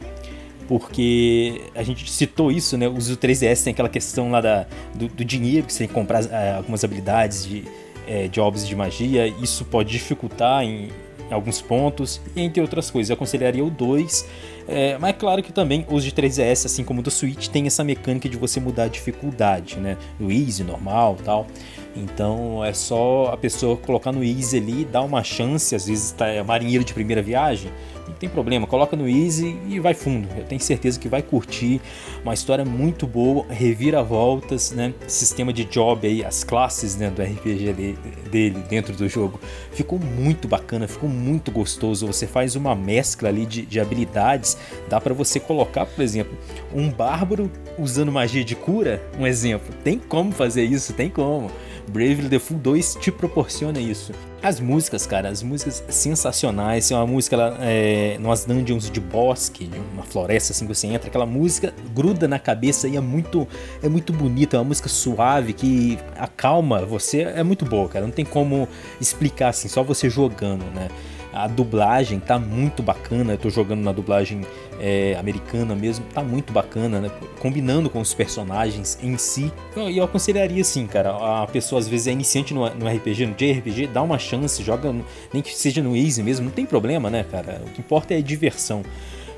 Speaker 7: porque a gente citou isso, né? O uso 3DS tem aquela questão lá da, do, do dinheiro que você tem que comprar é, algumas habilidades de é, jobs de magia, isso pode dificultar em, alguns pontos, entre outras coisas. Eu aconselharia o 2, é, mas é claro que também os de 3DS, assim como o do Switch, tem essa mecânica de você mudar a dificuldade, né? Do Easy, normal tal. Então é só a pessoa colocar no Easy ali, dar uma chance, às vezes tá é marinheiro de primeira viagem, não tem problema, coloca no Easy e vai fundo. Eu tenho certeza que vai curtir. Uma história muito boa, reviravoltas, né? Sistema de job aí, as classes né, do RPG dele dentro do jogo. Ficou muito bacana, ficou muito gostoso. Você faz uma mescla ali de, de habilidades. Dá para você colocar, por exemplo, um bárbaro usando magia de cura, um exemplo. Tem como fazer isso, tem como. Bravely Default 2 te proporciona isso. As músicas, cara, as músicas sensacionais. É uma música lá, é, nas dungeons de bosque, de uma floresta assim que você entra, aquela música gruda na cabeça e é muito, é muito bonita. É uma música suave que acalma você. É muito boa, cara. Não tem como explicar assim, só você jogando, né? A dublagem tá muito bacana. Eu tô jogando na dublagem é, americana mesmo, tá muito bacana, né? Combinando com os personagens em si. E eu, eu, aconselharia assim, cara. A pessoa às vezes é iniciante no, no RPG, no JRPG, dá uma chance, joga nem que seja no Easy mesmo, não tem problema, né, cara? O que importa é a diversão.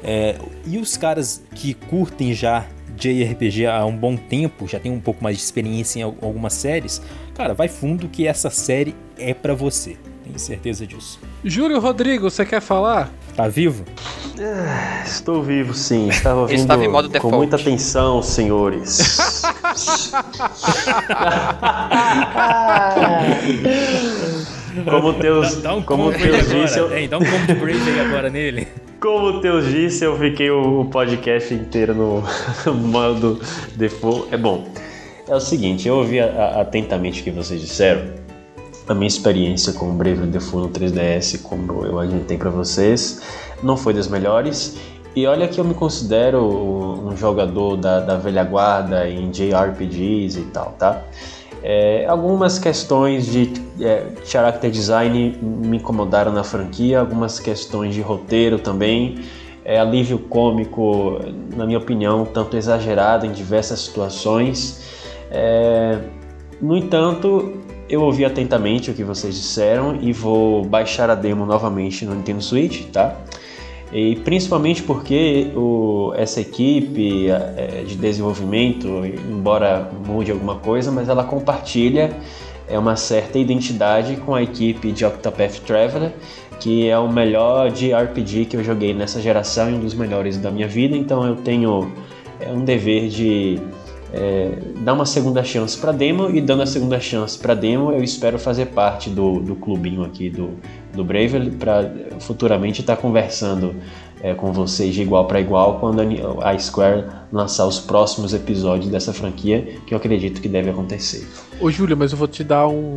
Speaker 7: É, e os caras que curtem já JRPG há um bom tempo, já tem um pouco mais de experiência em algumas séries, cara, vai fundo que essa série é para você. Tenho certeza disso.
Speaker 3: Júlio Rodrigo, você quer falar?
Speaker 7: Tá vivo?
Speaker 5: É, estou vivo, sim. Estava ouvindo Estava em modo com muita atenção, senhores. como Teus, dá, um como Teus disse, eu...
Speaker 7: dá um combo de Brave aí agora nele.
Speaker 5: Como Teus disse, eu fiquei o podcast inteiro no, modo default. É bom. É o seguinte, eu ouvi atentamente o que vocês disseram a minha experiência com o Bravely Default no 3DS, como eu adiantei para vocês, não foi das melhores. E olha que eu me considero um jogador da, da velha guarda em JRPGs e tal, tá? É, algumas questões de é, character design me incomodaram na franquia, algumas questões de roteiro também. É, alívio cômico, na minha opinião, tanto exagerado em diversas situações. É, no entanto, eu ouvi atentamente o que vocês disseram e vou baixar a demo novamente no Nintendo Switch, tá? E principalmente porque o, essa equipe é, de desenvolvimento, embora mude alguma coisa, mas ela compartilha é uma certa identidade com a equipe de Octopath Traveler, que é o melhor de RPG que eu joguei nessa geração e um dos melhores da minha vida, então eu tenho é, um dever de é, dar uma segunda chance para demo e dando a segunda chance para demo, eu espero fazer parte do, do clubinho aqui do, do Bravely para futuramente estar tá conversando é, com vocês de igual para igual quando a Square lançar os próximos episódios dessa franquia, que eu acredito que deve acontecer.
Speaker 3: Ô Júlio, mas eu vou te dar um,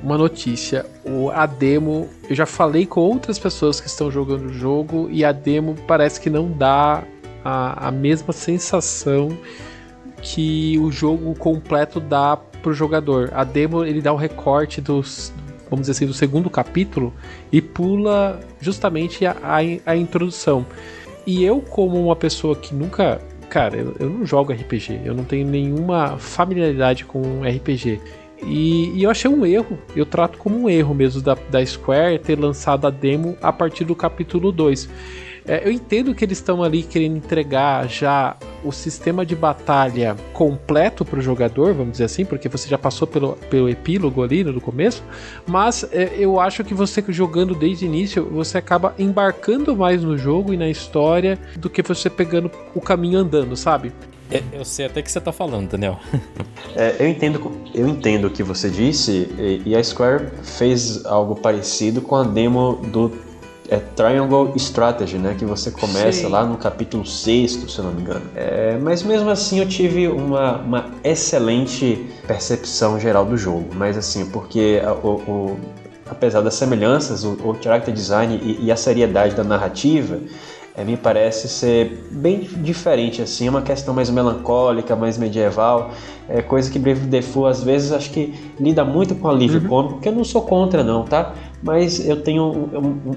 Speaker 3: uma notícia. O, a demo, eu já falei com outras pessoas que estão jogando o jogo e a demo parece que não dá a, a mesma sensação que o jogo completo dá pro jogador. A demo ele dá o recorte dos, vamos dizer assim, do segundo capítulo e pula justamente a, a, a introdução. E eu, como uma pessoa que nunca. Cara, eu, eu, não jogo RPG, eu não tenho nenhuma familiaridade com RPG. E, e, eu achei um erro, eu trato como um erro mesmo da, da Square ter lançado a demo a partir do capítulo 2. É, eu entendo que eles estão ali querendo entregar já o sistema de batalha completo para o jogador, vamos dizer assim, porque você já passou pelo, pelo epílogo ali no começo, mas é, eu acho que você jogando desde o início, você acaba embarcando mais no jogo e na história do que você pegando o caminho andando, sabe?
Speaker 7: É, eu sei até que você está falando, Daniel.
Speaker 5: É, eu, entendo, eu entendo o que você disse, e, e a Square fez algo parecido com a demo do é Triangle Strategy, né? Que você começa Sim. lá no capítulo 6, se eu não me engano. É, mas mesmo assim eu tive uma, uma excelente percepção geral do jogo. Mas assim, porque o, o apesar das semelhanças, o, o character design e, e a seriedade da narrativa, é, me parece ser bem diferente, assim, é uma questão mais melancólica, mais medieval, é coisa que Brave Default às vezes acho que lida muito com alívio uhum. cômico, que eu não sou contra não, tá? Mas eu tenho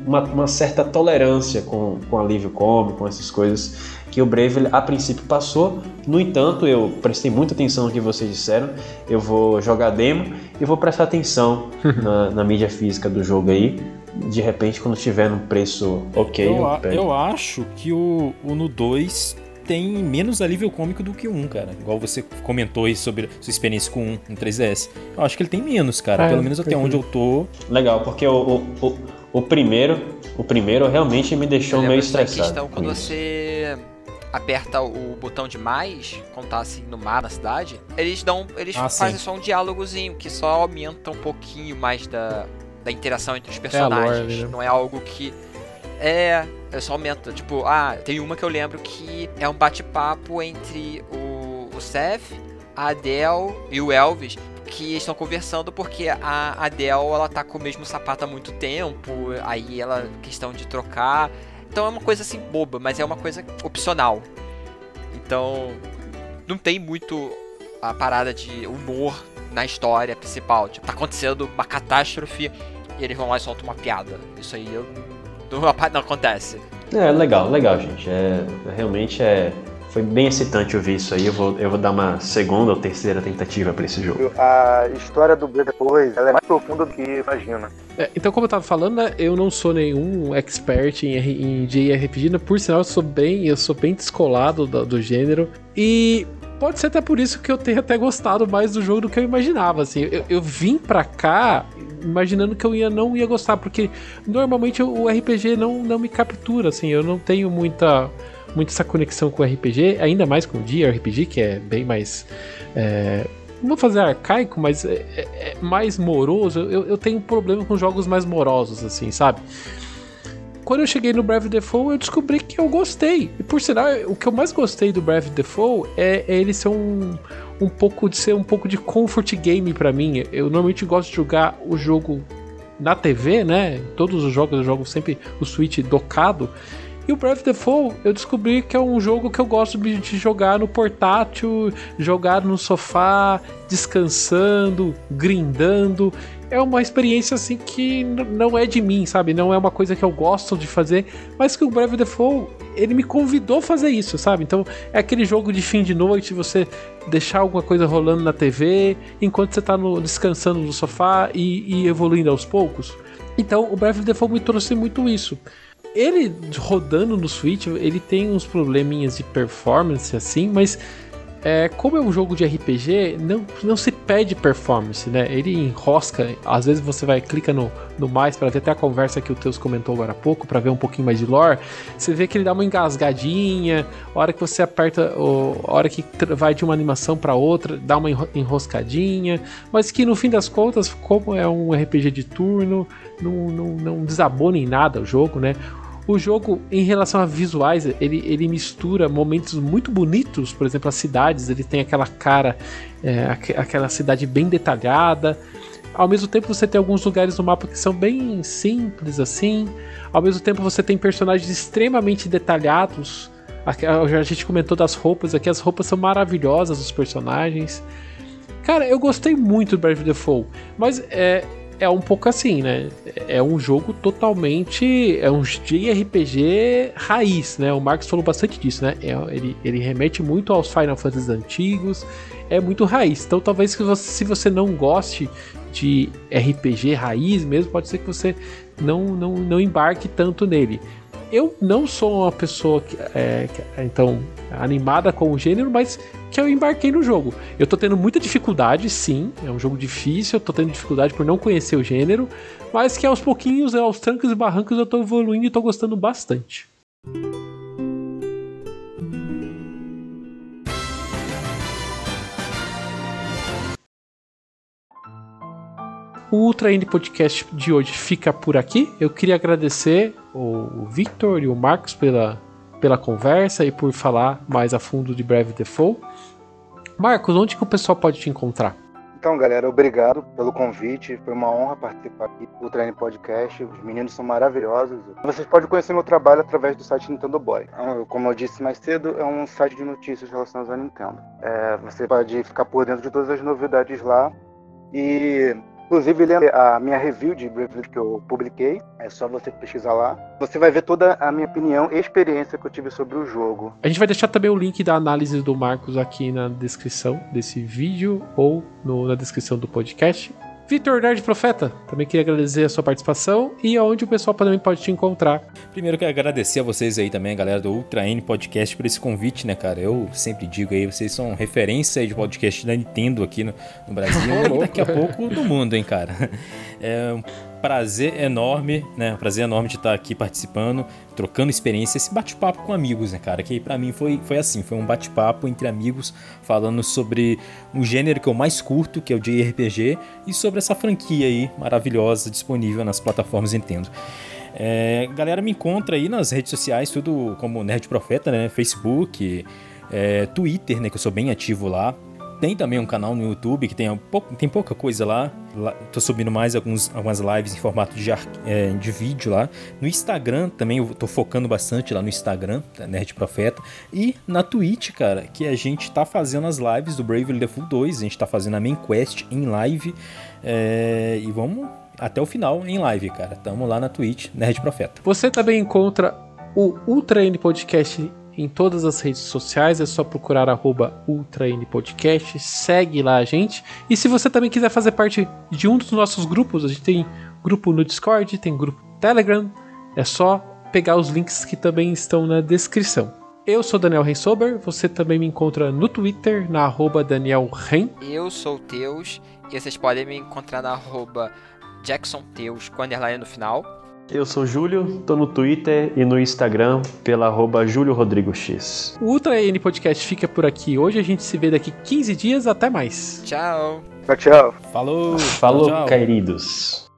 Speaker 5: uma, uma certa tolerância com, com alívio cômico, com essas coisas que o Brave a princípio passou. No entanto, eu prestei muita atenção no que vocês disseram. Eu vou jogar demo e vou prestar atenção na, na mídia física do jogo aí de repente, quando tiver num preço ok.
Speaker 7: Eu, eu, eu acho que o, o no 2 tem menos alívio cômico do que um, cara. Igual você comentou aí sobre sua experiência com um no 3DS. Eu acho que ele tem menos, cara. É, Pelo menos até onde eu tô.
Speaker 5: Legal, porque o, o, o, primeiro. O primeiro realmente me deixou meio estressado.
Speaker 4: questão quando você aperta o botão de mais, quando tá assim no mar na cidade, eles dão. Eles ah, fazem sim. só um diálogozinho que só aumenta um pouquinho mais da, da interação entre os é personagens. É lore, né? Não é algo que. É, é só aumenta. Tipo, ah, tem uma que eu lembro que é um bate-papo entre o, o Seth, a Adele e o Elvis, que estão conversando porque a Adele ela tá com o mesmo sapato há muito tempo, aí ela questão de trocar. Então é uma coisa assim boba, mas é uma coisa opcional. Então não tem muito a parada de humor na história principal. Tipo, tá acontecendo uma catástrofe e eles vão lá e soltam uma piada. Isso aí eu, não, não acontece.
Speaker 5: É, legal, legal, gente. É, realmente é. Foi bem excitante ouvir isso aí. Eu vou, eu vou dar uma segunda ou terceira tentativa para esse jogo.
Speaker 6: A história do depois ela é mais profunda do que imagina.
Speaker 3: É, então, como eu tava falando, né, eu não sou nenhum expert em, em JRPG, né, por sinal, eu sou bem, eu sou bem descolado do, do gênero. E Pode ser até por isso que eu tenha até gostado mais do jogo do que eu imaginava. Assim, eu, eu vim pra cá imaginando que eu ia, não ia gostar, porque normalmente o RPG não, não me captura. Assim, eu não tenho muita, muita essa conexão com o RPG, ainda mais com o JRPG, que é bem mais. É, não vou fazer arcaico, mas é, é, é mais moroso. Eu, eu tenho um problema com jogos mais morosos, assim, sabe? Quando eu cheguei no Brave Default, eu descobri que eu gostei. E por sinal, o que eu mais gostei do Brave Default é, é ele ser um, um pouco de ser um pouco de comfort game para mim. Eu normalmente gosto de jogar o jogo na TV, né? Todos os jogos eu jogo sempre o Switch docado. E o Brave Default eu descobri que é um jogo que eu gosto de jogar no portátil, jogar no sofá, descansando, grindando é uma experiência assim que não é de mim, sabe? Não é uma coisa que eu gosto de fazer, mas que o Brave Default ele me convidou a fazer isso, sabe? Então é aquele jogo de fim de noite, você deixar alguma coisa rolando na TV enquanto você tá no, descansando no sofá e, e evoluindo aos poucos. Então o Brave Default me trouxe muito isso. Ele rodando no Switch, ele tem uns probleminhas de performance assim, mas é, como é um jogo de RPG, não, não se pede performance, né? Ele enrosca, às vezes você vai, clica no, no mais para ver até a conversa que o Teus comentou agora há pouco, para ver um pouquinho mais de lore. Você vê que ele dá uma engasgadinha, a hora que você aperta, a hora que vai de uma animação para outra, dá uma enroscadinha, mas que no fim das contas, como é um RPG de turno, não, não, não desabona em nada o jogo, né? O jogo, em relação a visuais, ele, ele mistura momentos muito bonitos, por exemplo, as cidades, ele tem aquela cara, é, aquela cidade bem detalhada. Ao mesmo tempo, você tem alguns lugares no mapa que são bem simples assim. Ao mesmo tempo, você tem personagens extremamente detalhados. A gente comentou das roupas aqui, as roupas são maravilhosas dos personagens. Cara, eu gostei muito do Brave Default, mas é, é um pouco assim, né? É um jogo totalmente. É um JRPG raiz, né? O Marcos falou bastante disso, né? É, ele, ele remete muito aos Final Fantasy antigos, é muito raiz. Então, talvez se você, se você não goste de RPG raiz mesmo, pode ser que você não, não, não embarque tanto nele eu não sou uma pessoa que, é, que, então animada com o gênero, mas que eu embarquei no jogo. Eu tô tendo muita dificuldade, sim, é um jogo difícil, eu tô tendo dificuldade por não conhecer o gênero, mas que aos pouquinhos, aos trancos e barrancos, eu tô evoluindo e tô gostando bastante. O Ultra Indie Podcast de hoje fica por aqui. Eu queria agradecer o Victor e o Marcos pela, pela conversa e por falar mais a fundo de Breve Default. Marcos, onde que o pessoal pode te encontrar?
Speaker 6: Então, galera, obrigado pelo convite. Foi uma honra participar aqui do Treine Podcast. Os meninos são maravilhosos. Vocês podem conhecer meu trabalho através do site Nintendo Boy. Então, como eu disse mais cedo, é um site de notícias relacionadas à Nintendo. É, você pode ficar por dentro de todas as novidades lá. E Inclusive, a minha review de Bravely que eu publiquei, é só você pesquisar lá. Você vai ver toda a minha opinião e experiência que eu tive sobre o jogo.
Speaker 3: A gente vai deixar também o link da análise do Marcos aqui na descrição desse vídeo ou no, na descrição do podcast. Vitor Nerd Profeta, também queria agradecer a sua participação e aonde o pessoal também pode te encontrar.
Speaker 7: Primeiro quero agradecer a vocês aí também, a galera do Ultra N Podcast, por esse convite, né, cara? Eu sempre digo aí, vocês são referência de podcast da Nintendo aqui no, no Brasil e daqui a pouco do mundo, hein, cara? É prazer enorme, né? Prazer enorme de estar aqui participando, trocando experiência, esse bate-papo com amigos, né, cara? Que para mim foi, foi assim, foi um bate-papo entre amigos falando sobre um gênero que eu mais curto, que é o JRPG, e sobre essa franquia aí maravilhosa disponível nas plataformas Nintendo. É, galera me encontra aí nas redes sociais, tudo como Nerd Profeta, né? Facebook, é, Twitter, né? Que eu sou bem ativo lá. Tem também um canal no YouTube que tem, tem pouca coisa lá. lá tô subindo mais alguns, algumas lives em formato de, é, de vídeo lá. No Instagram também eu tô focando bastante lá no Instagram, Nerd Profeta. E na Twitch, cara, que a gente tá fazendo as lives do Bravely Default 2. A gente tá fazendo a main quest em live. É, e vamos até o final em live, cara. Tamo lá na Twitch, Nerd Profeta.
Speaker 3: Você também encontra o Ultra N Podcast em todas as redes sociais, é só procurar arroba Podcast, segue lá a gente. E se você também quiser fazer parte de um dos nossos grupos, a gente tem grupo no Discord, tem grupo no Telegram, é só pegar os links que também estão na descrição. Eu sou Daniel Rensober, você também me encontra no Twitter, na arroba Daniel Ren.
Speaker 4: Eu sou o Teus, e vocês podem me encontrar na arroba Jackson Teus, com underline no final.
Speaker 5: Eu sou Júlio, tô no Twitter e no Instagram pela arroba X.
Speaker 3: O Ultra N Podcast fica por aqui. Hoje a gente se vê daqui 15 dias. Até mais.
Speaker 4: Tchau.
Speaker 6: Tchau, tchau.
Speaker 7: Falou.
Speaker 5: Falou, tchau, tchau. queridos.